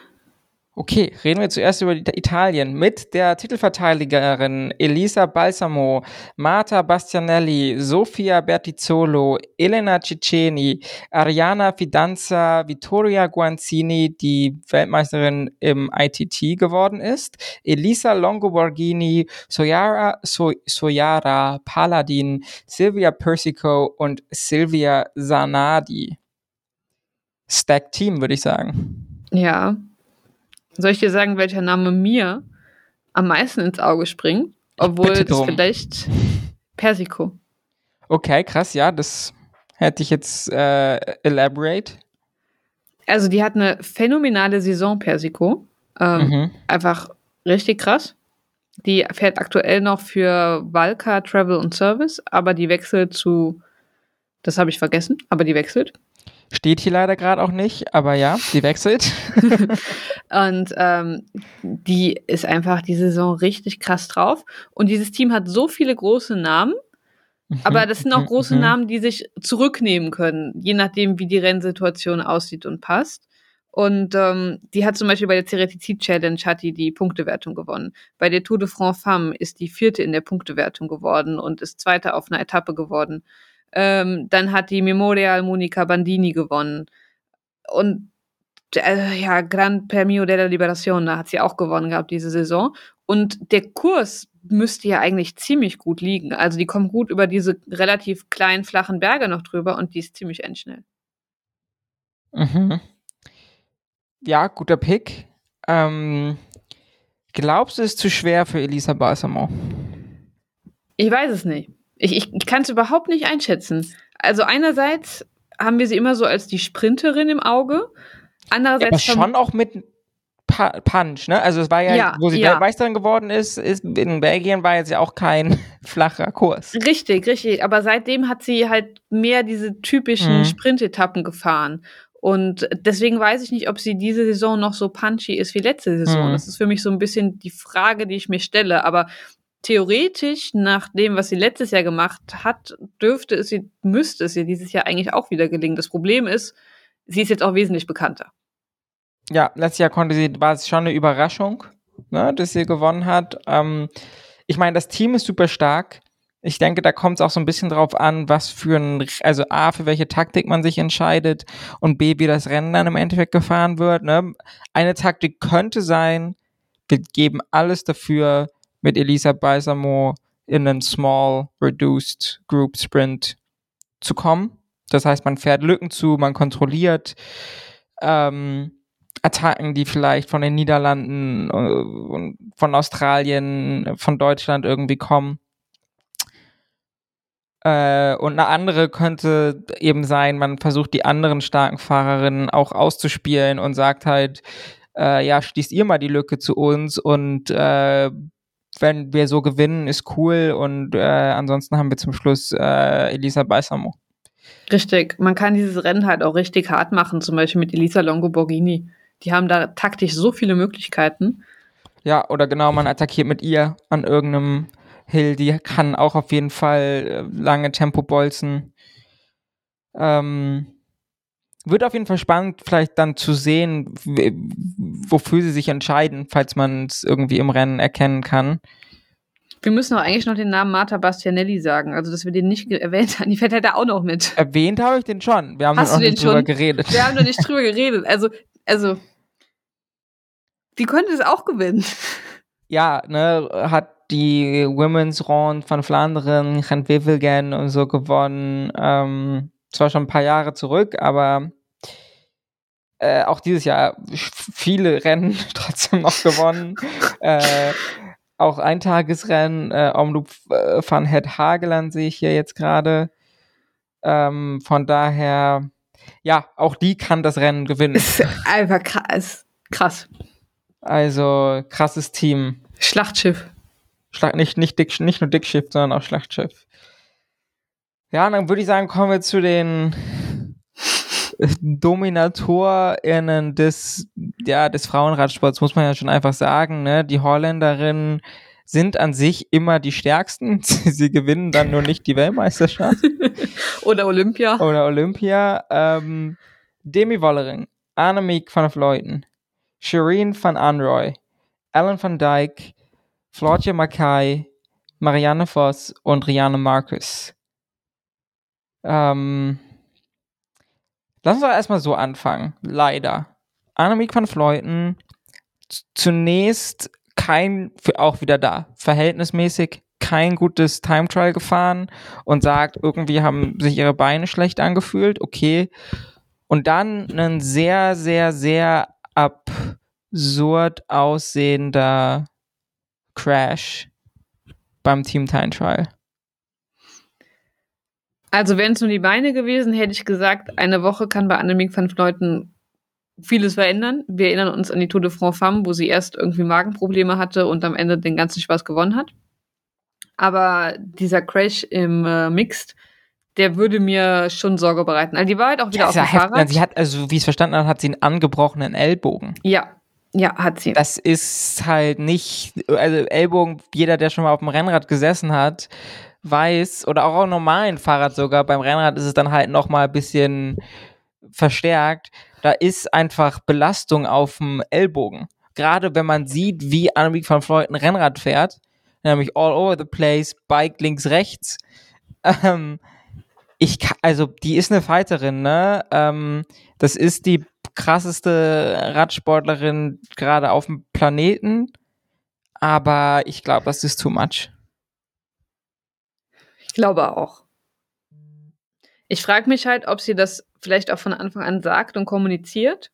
Okay, reden wir zuerst über Italien mit der Titelverteidigerin Elisa Balsamo, Marta Bastianelli, Sofia Bertizzolo, Elena Ciceni, Ariana Fidanza, Vittoria Guanzini, die Weltmeisterin im ITT geworden ist, Elisa Longoborghini, Soyara, so Soyara Paladin, Silvia Persico und Silvia Zanardi. Stack Team, würde ich sagen. Ja, soll ich dir sagen, welcher Name mir am meisten ins Auge springt? Obwohl es vielleicht Persico. Okay, krass, ja, das hätte ich jetzt äh, elaborate. Also die hat eine phänomenale Saison, Persico. Ähm, mhm. Einfach richtig krass. Die fährt aktuell noch für Valka Travel und Service, aber die wechselt zu, das habe ich vergessen, aber die wechselt. Steht hier leider gerade auch nicht, aber ja, die wechselt. und ähm, die ist einfach die Saison richtig krass drauf. Und dieses Team hat so viele große Namen, mhm, aber das sind auch mhm, große mhm. Namen, die sich zurücknehmen können, je nachdem, wie die Rennsituation aussieht und passt. Und ähm, die hat zum Beispiel bei der Ceratizid Challenge hat die die Punktewertung gewonnen. Bei der Tour de France Femme ist die vierte in der Punktewertung geworden und ist zweite auf einer Etappe geworden. Ähm, dann hat die Memorial Monica Bandini gewonnen. Und äh, ja, Gran Premio della Liberación, da hat sie auch gewonnen gehabt diese Saison. Und der Kurs müsste ja eigentlich ziemlich gut liegen. Also die kommt gut über diese relativ kleinen, flachen Berge noch drüber und die ist ziemlich endschnell. Mhm. Ja, guter Pick. Ähm, glaubst du, es ist zu schwer für Elisa Balsamo? Ich weiß es nicht. Ich, ich, ich kann es überhaupt nicht einschätzen. Also einerseits haben wir sie immer so als die Sprinterin im Auge. Andererseits ja, aber schon auch mit Punch, ne? Also es war ja, ja wo sie ja. Weltmeisterin geworden ist, ist, in Belgien war jetzt ja auch kein flacher Kurs. Richtig, richtig. Aber seitdem hat sie halt mehr diese typischen mhm. Sprintetappen gefahren. Und deswegen weiß ich nicht, ob sie diese Saison noch so punchy ist wie letzte Saison. Mhm. Das ist für mich so ein bisschen die Frage, die ich mir stelle. Aber theoretisch, nach dem, was sie letztes Jahr gemacht hat, dürfte es sie, müsste es ihr dieses Jahr eigentlich auch wieder gelingen. Das Problem ist, sie ist jetzt auch wesentlich bekannter. Ja, letztes Jahr konnte sie, war es schon eine Überraschung, ne, dass sie gewonnen hat. Ähm, ich meine, das Team ist super stark. Ich denke, da kommt es auch so ein bisschen drauf an, was für ein, also A, für welche Taktik man sich entscheidet und B, wie das Rennen dann im Endeffekt gefahren wird. Ne? Eine Taktik könnte sein, wir geben alles dafür, mit Elisa Balsamo in einen Small Reduced Group Sprint zu kommen. Das heißt, man fährt Lücken zu, man kontrolliert ähm, Attacken, die vielleicht von den Niederlanden äh, von Australien, von Deutschland irgendwie kommen. Äh, und eine andere könnte eben sein, man versucht die anderen starken Fahrerinnen auch auszuspielen und sagt halt, äh, ja, schließt ihr mal die Lücke zu uns und äh, wenn wir so gewinnen, ist cool und äh, ansonsten haben wir zum Schluss äh, Elisa Balsamo. Richtig, man kann dieses Rennen halt auch richtig hart machen, zum Beispiel mit Elisa Longo Borghini. Die haben da taktisch so viele Möglichkeiten. Ja, oder genau, man attackiert mit ihr an irgendeinem Hill, die kann auch auf jeden Fall äh, lange Tempo bolzen. Ähm, wird auf jeden Fall spannend, vielleicht dann zu sehen, wofür sie sich entscheiden, falls man es irgendwie im Rennen erkennen kann. Wir müssen auch eigentlich noch den Namen Marta Bastianelli sagen, also dass wir den nicht erwähnt haben. Die fährt halt da auch noch mit. Erwähnt habe ich den schon. Wir haben Hast noch nicht drüber schon? geredet. Wir haben noch nicht drüber geredet. Also, also, die könnte es auch gewinnen. Ja, ne, hat die Women's Round von Flandern, Gent Wevelgem und so gewonnen. Ähm, zwar schon ein paar Jahre zurück, aber äh, auch dieses Jahr viele Rennen trotzdem noch gewonnen. äh, auch Eintagesrennen, äh, Omloop äh, van Het Hageland sehe ich hier jetzt gerade. Ähm, von daher, ja, auch die kann das Rennen gewinnen. Ist einfach krass. Krass. Also, krasses Team. Schlachtschiff. Schlag, nicht, nicht, Dick, nicht nur Dickschiff, sondern auch Schlachtschiff. Ja, dann würde ich sagen, kommen wir zu den DominatorInnen des, ja, des Frauenradsports, muss man ja schon einfach sagen, ne? Die Holländerinnen sind an sich immer die stärksten. Sie gewinnen dann nur nicht die Weltmeisterschaft. Oder Olympia. Oder Olympia. Ähm, Demi Wollering, Annemiek van Vleuten, Shireen van Anroy, Ellen van Dijk, Floortje Mackay, Marianne Voss und Rianne Marcus. Ähm, lass uns doch erstmal so anfangen. Leider. Annemiek van Fleuten zunächst kein, auch wieder da, verhältnismäßig kein gutes Time Trial gefahren und sagt, irgendwie haben sich ihre Beine schlecht angefühlt, okay. Und dann einen sehr, sehr, sehr absurd aussehender Crash beim Team Time Trial? Also wären es nur die Beine gewesen, hätte ich gesagt, eine Woche kann bei Annemiek van Fleuten vieles verändern. Wir erinnern uns an die Tour de France Femme, wo sie erst irgendwie Magenprobleme hatte und am Ende den ganzen Spaß gewonnen hat. Aber dieser Crash im äh, Mixed, der würde mir schon Sorge bereiten. Also die war halt auch wieder ja, auf dem Fahrrad. Sie hat, also wie ich es verstanden habe, hat sie einen angebrochenen Ellbogen. Ja, ja, hat sie. Das ist halt nicht, also Ellbogen, jeder, der schon mal auf dem Rennrad gesessen hat, weiß, oder auch auf normalen Fahrrad sogar, beim Rennrad ist es dann halt nochmal ein bisschen verstärkt. Da ist einfach Belastung auf dem Ellbogen. Gerade wenn man sieht, wie Annemiek van ein Rennrad fährt, nämlich all over the place, Bike links, rechts. Ähm, ich, also die ist eine Fighterin, ne? Ähm, das ist die krasseste Radsportlerin gerade auf dem Planeten. Aber ich glaube, das ist too much. Ich glaube auch. Ich frage mich halt, ob sie das vielleicht auch von Anfang an sagt und kommuniziert.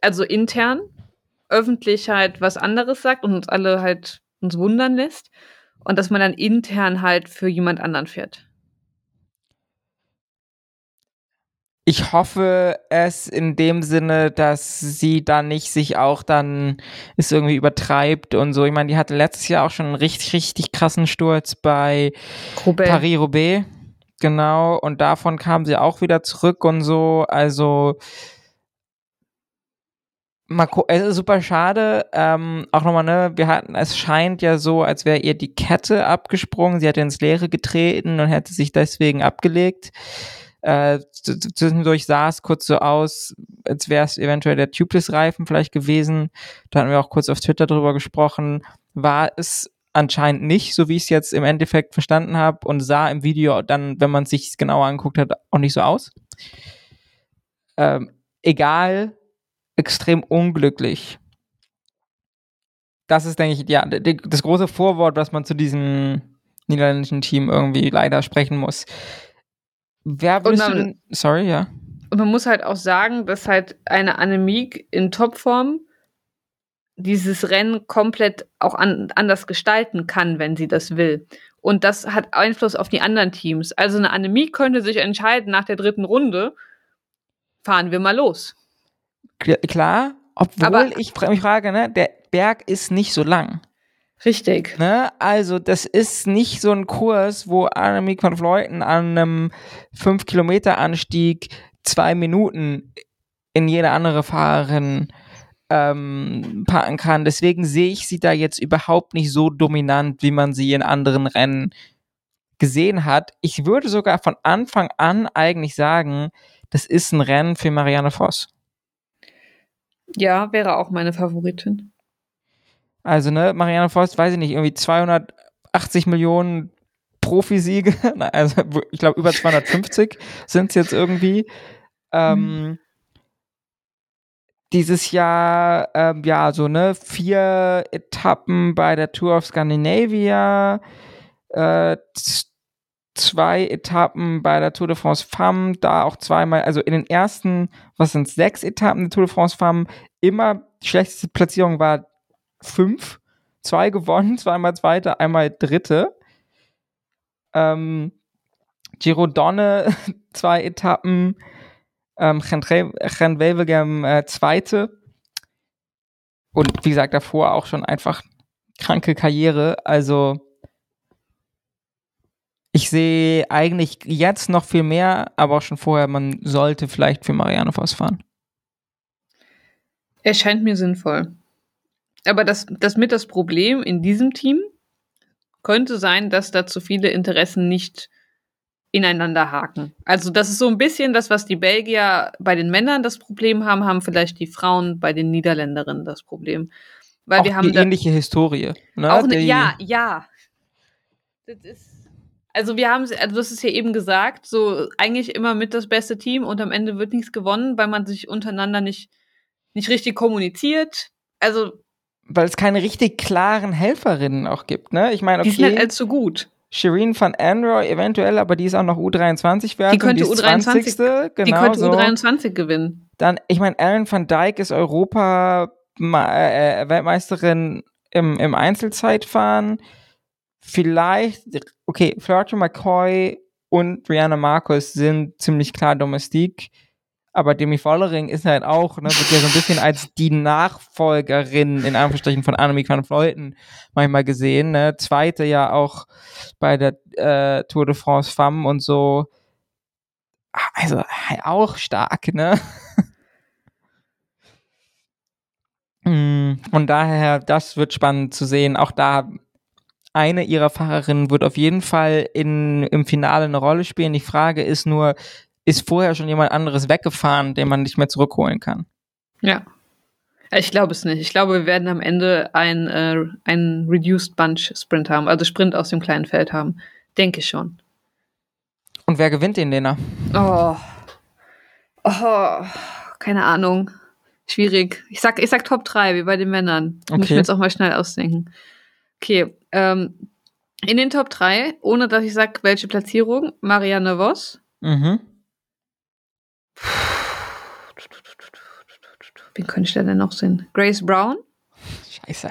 Also intern, öffentlich halt was anderes sagt und uns alle halt uns wundern lässt. Und dass man dann intern halt für jemand anderen fährt. Ich hoffe es in dem Sinne, dass sie da nicht sich auch dann es irgendwie übertreibt und so. Ich meine, die hatte letztes Jahr auch schon einen richtig, richtig krassen Sturz bei Paris-Roubaix. Genau. Und davon kam sie auch wieder zurück und so. Also, es ist super schade. Ähm, auch nochmal, ne, wir hatten, es scheint ja so, als wäre ihr die Kette abgesprungen. Sie hätte ins Leere getreten und hätte sich deswegen abgelegt. Äh, zwischendurch sah es kurz so aus, als wäre es eventuell der Tubeless-Reifen vielleicht gewesen. Da hatten wir auch kurz auf Twitter drüber gesprochen. War es anscheinend nicht, so wie ich es jetzt im Endeffekt verstanden habe und sah im Video dann, wenn man es sich genauer angeguckt hat, auch nicht so aus. Ähm, egal, extrem unglücklich. Das ist, denke ich, ja, das große Vorwort, was man zu diesem niederländischen Team irgendwie leider sprechen muss. Wer würdest man, denn, sorry, ja. Und man muss halt auch sagen, dass halt eine Anemiek in Topform dieses Rennen komplett auch an, anders gestalten kann, wenn sie das will. Und das hat Einfluss auf die anderen Teams. Also eine Annemie könnte sich entscheiden, nach der dritten Runde fahren wir mal los. Klar, obwohl Aber, ich mich frage, ne, der Berg ist nicht so lang. Richtig. Ne? Also, das ist nicht so ein Kurs, wo Annemiek van Vleuten an einem 5-Kilometer-Anstieg zwei Minuten in jede andere Fahrerin ähm, packen kann. Deswegen sehe ich sie da jetzt überhaupt nicht so dominant, wie man sie in anderen Rennen gesehen hat. Ich würde sogar von Anfang an eigentlich sagen, das ist ein Rennen für Marianne Voss. Ja, wäre auch meine Favoritin. Also, ne, Marianne Voss, weiß ich nicht, irgendwie 280 Millionen Profisiege, also ich glaube über 250 sind es jetzt irgendwie. Ähm. Dieses Jahr, ähm, ja, so, ne, vier Etappen bei der Tour of Scandinavia, äh, zwei Etappen bei der Tour de France Femme, da auch zweimal, also in den ersten, was sind sechs Etappen der Tour de France Femme, immer die schlechteste Platzierung war fünf, zwei gewonnen, zweimal zweite, einmal dritte. Ähm, Giro Donne, zwei Etappen, ähm, Renwevelgem äh, zweite. Und wie gesagt, davor auch schon einfach kranke Karriere. Also ich sehe eigentlich jetzt noch viel mehr, aber auch schon vorher, man sollte vielleicht für Marianne Voss fahren. Er scheint mir sinnvoll. Aber das, das mit das Problem in diesem Team könnte sein, dass da zu viele Interessen nicht ineinander haken. Also das ist so ein bisschen das, was die Belgier bei den Männern das Problem haben, haben vielleicht die Frauen bei den Niederländerinnen das Problem. Weil auch wir haben eine ähnliche Historie. Ne? Auch eine, ja, ja. Ist, also wir haben, also das ist ja eben gesagt, so eigentlich immer mit das beste Team und am Ende wird nichts gewonnen, weil man sich untereinander nicht, nicht richtig kommuniziert. Also weil es keine richtig klaren Helferinnen auch gibt, ne? Ich meine, okay. Die sind halt allzu gut. Shireen van Androy eventuell, aber die ist auch noch U23 wert. Die könnte die U23, 20. genau, die könnte so. U23 gewinnen. Dann, ich meine, Ellen van Dijk ist Europa äh, äh, Weltmeisterin im, im Einzelzeitfahren. Vielleicht, okay, Flirty McCoy und Rihanna Marcus sind ziemlich klar Domestik aber Demi Vollering ist halt auch, ne, wird ja so ein bisschen als die Nachfolgerin in Anführungsstrichen von Annemiek van Vleuten manchmal gesehen, ne, zweite ja auch bei der äh, Tour de France Femme und so. also auch stark, ne? Mm, von daher, das wird spannend zu sehen. Auch da eine ihrer Fahrerinnen wird auf jeden Fall in, im Finale eine Rolle spielen. Die Frage ist nur, ist vorher schon jemand anderes weggefahren, den man nicht mehr zurückholen kann? Ja. Ich glaube es nicht. Ich glaube, wir werden am Ende ein, äh, ein Reduced Bunch Sprint haben, also Sprint aus dem kleinen Feld haben. Denke ich schon. Und wer gewinnt den, Lena? Oh. Oh, keine Ahnung. Schwierig. Ich sag, ich sag Top 3, wie bei den Männern. Okay. Muss ich mir jetzt auch mal schnell ausdenken. Okay, ähm, in den Top 3, ohne dass ich sag, welche Platzierung, Marianne Voss. Mhm. Wen könnte ich denn noch sehen? Grace Brown. Scheiße.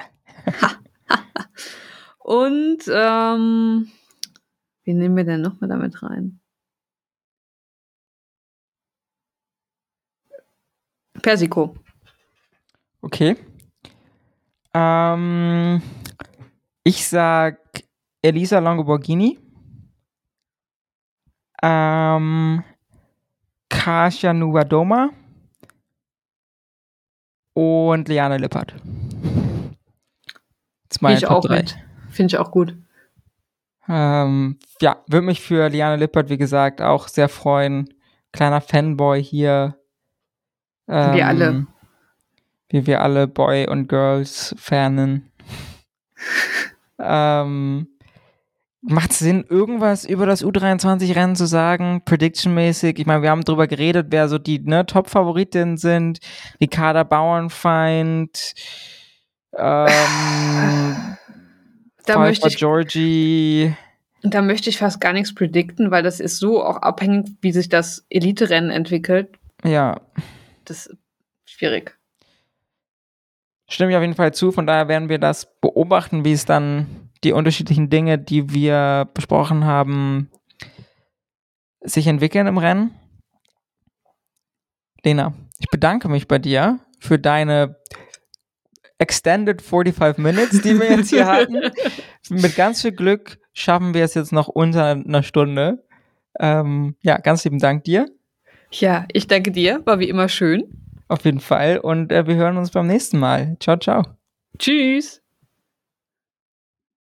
Und ähm, wen nehmen wir denn noch mal damit rein? Persico. Okay. Ähm, ich sag Elisa Longoborghini. Ähm, Kasia Nuadoma. Und Liane Lippert. Finde ich, auch Finde ich auch gut. Ähm, ja, würde mich für Liane Lippert, wie gesagt, auch sehr freuen. Kleiner Fanboy hier. Ähm, wir alle. Wie wir alle Boy- und Girls-Fanen. ähm, Macht es Sinn, irgendwas über das U23-Rennen zu sagen, prediction-mäßig? Ich meine, wir haben drüber geredet, wer so die ne, Top-Favoritinnen sind. Ricarda Bauernfeind, ähm, da möchte ich, Georgie. Da möchte ich fast gar nichts predikten, weil das ist so auch abhängig, wie sich das Elite-Rennen entwickelt. Ja. Das ist schwierig. Stimme ich auf jeden Fall zu, von daher werden wir das beobachten, wie es dann die unterschiedlichen Dinge, die wir besprochen haben, sich entwickeln im Rennen. Lena, ich bedanke mich bei dir für deine Extended 45 Minutes, die wir jetzt hier hatten. Mit ganz viel Glück schaffen wir es jetzt noch unter einer Stunde. Ähm, ja, ganz lieben Dank dir. Ja, ich danke dir. War wie immer schön. Auf jeden Fall. Und äh, wir hören uns beim nächsten Mal. Ciao, ciao. Tschüss.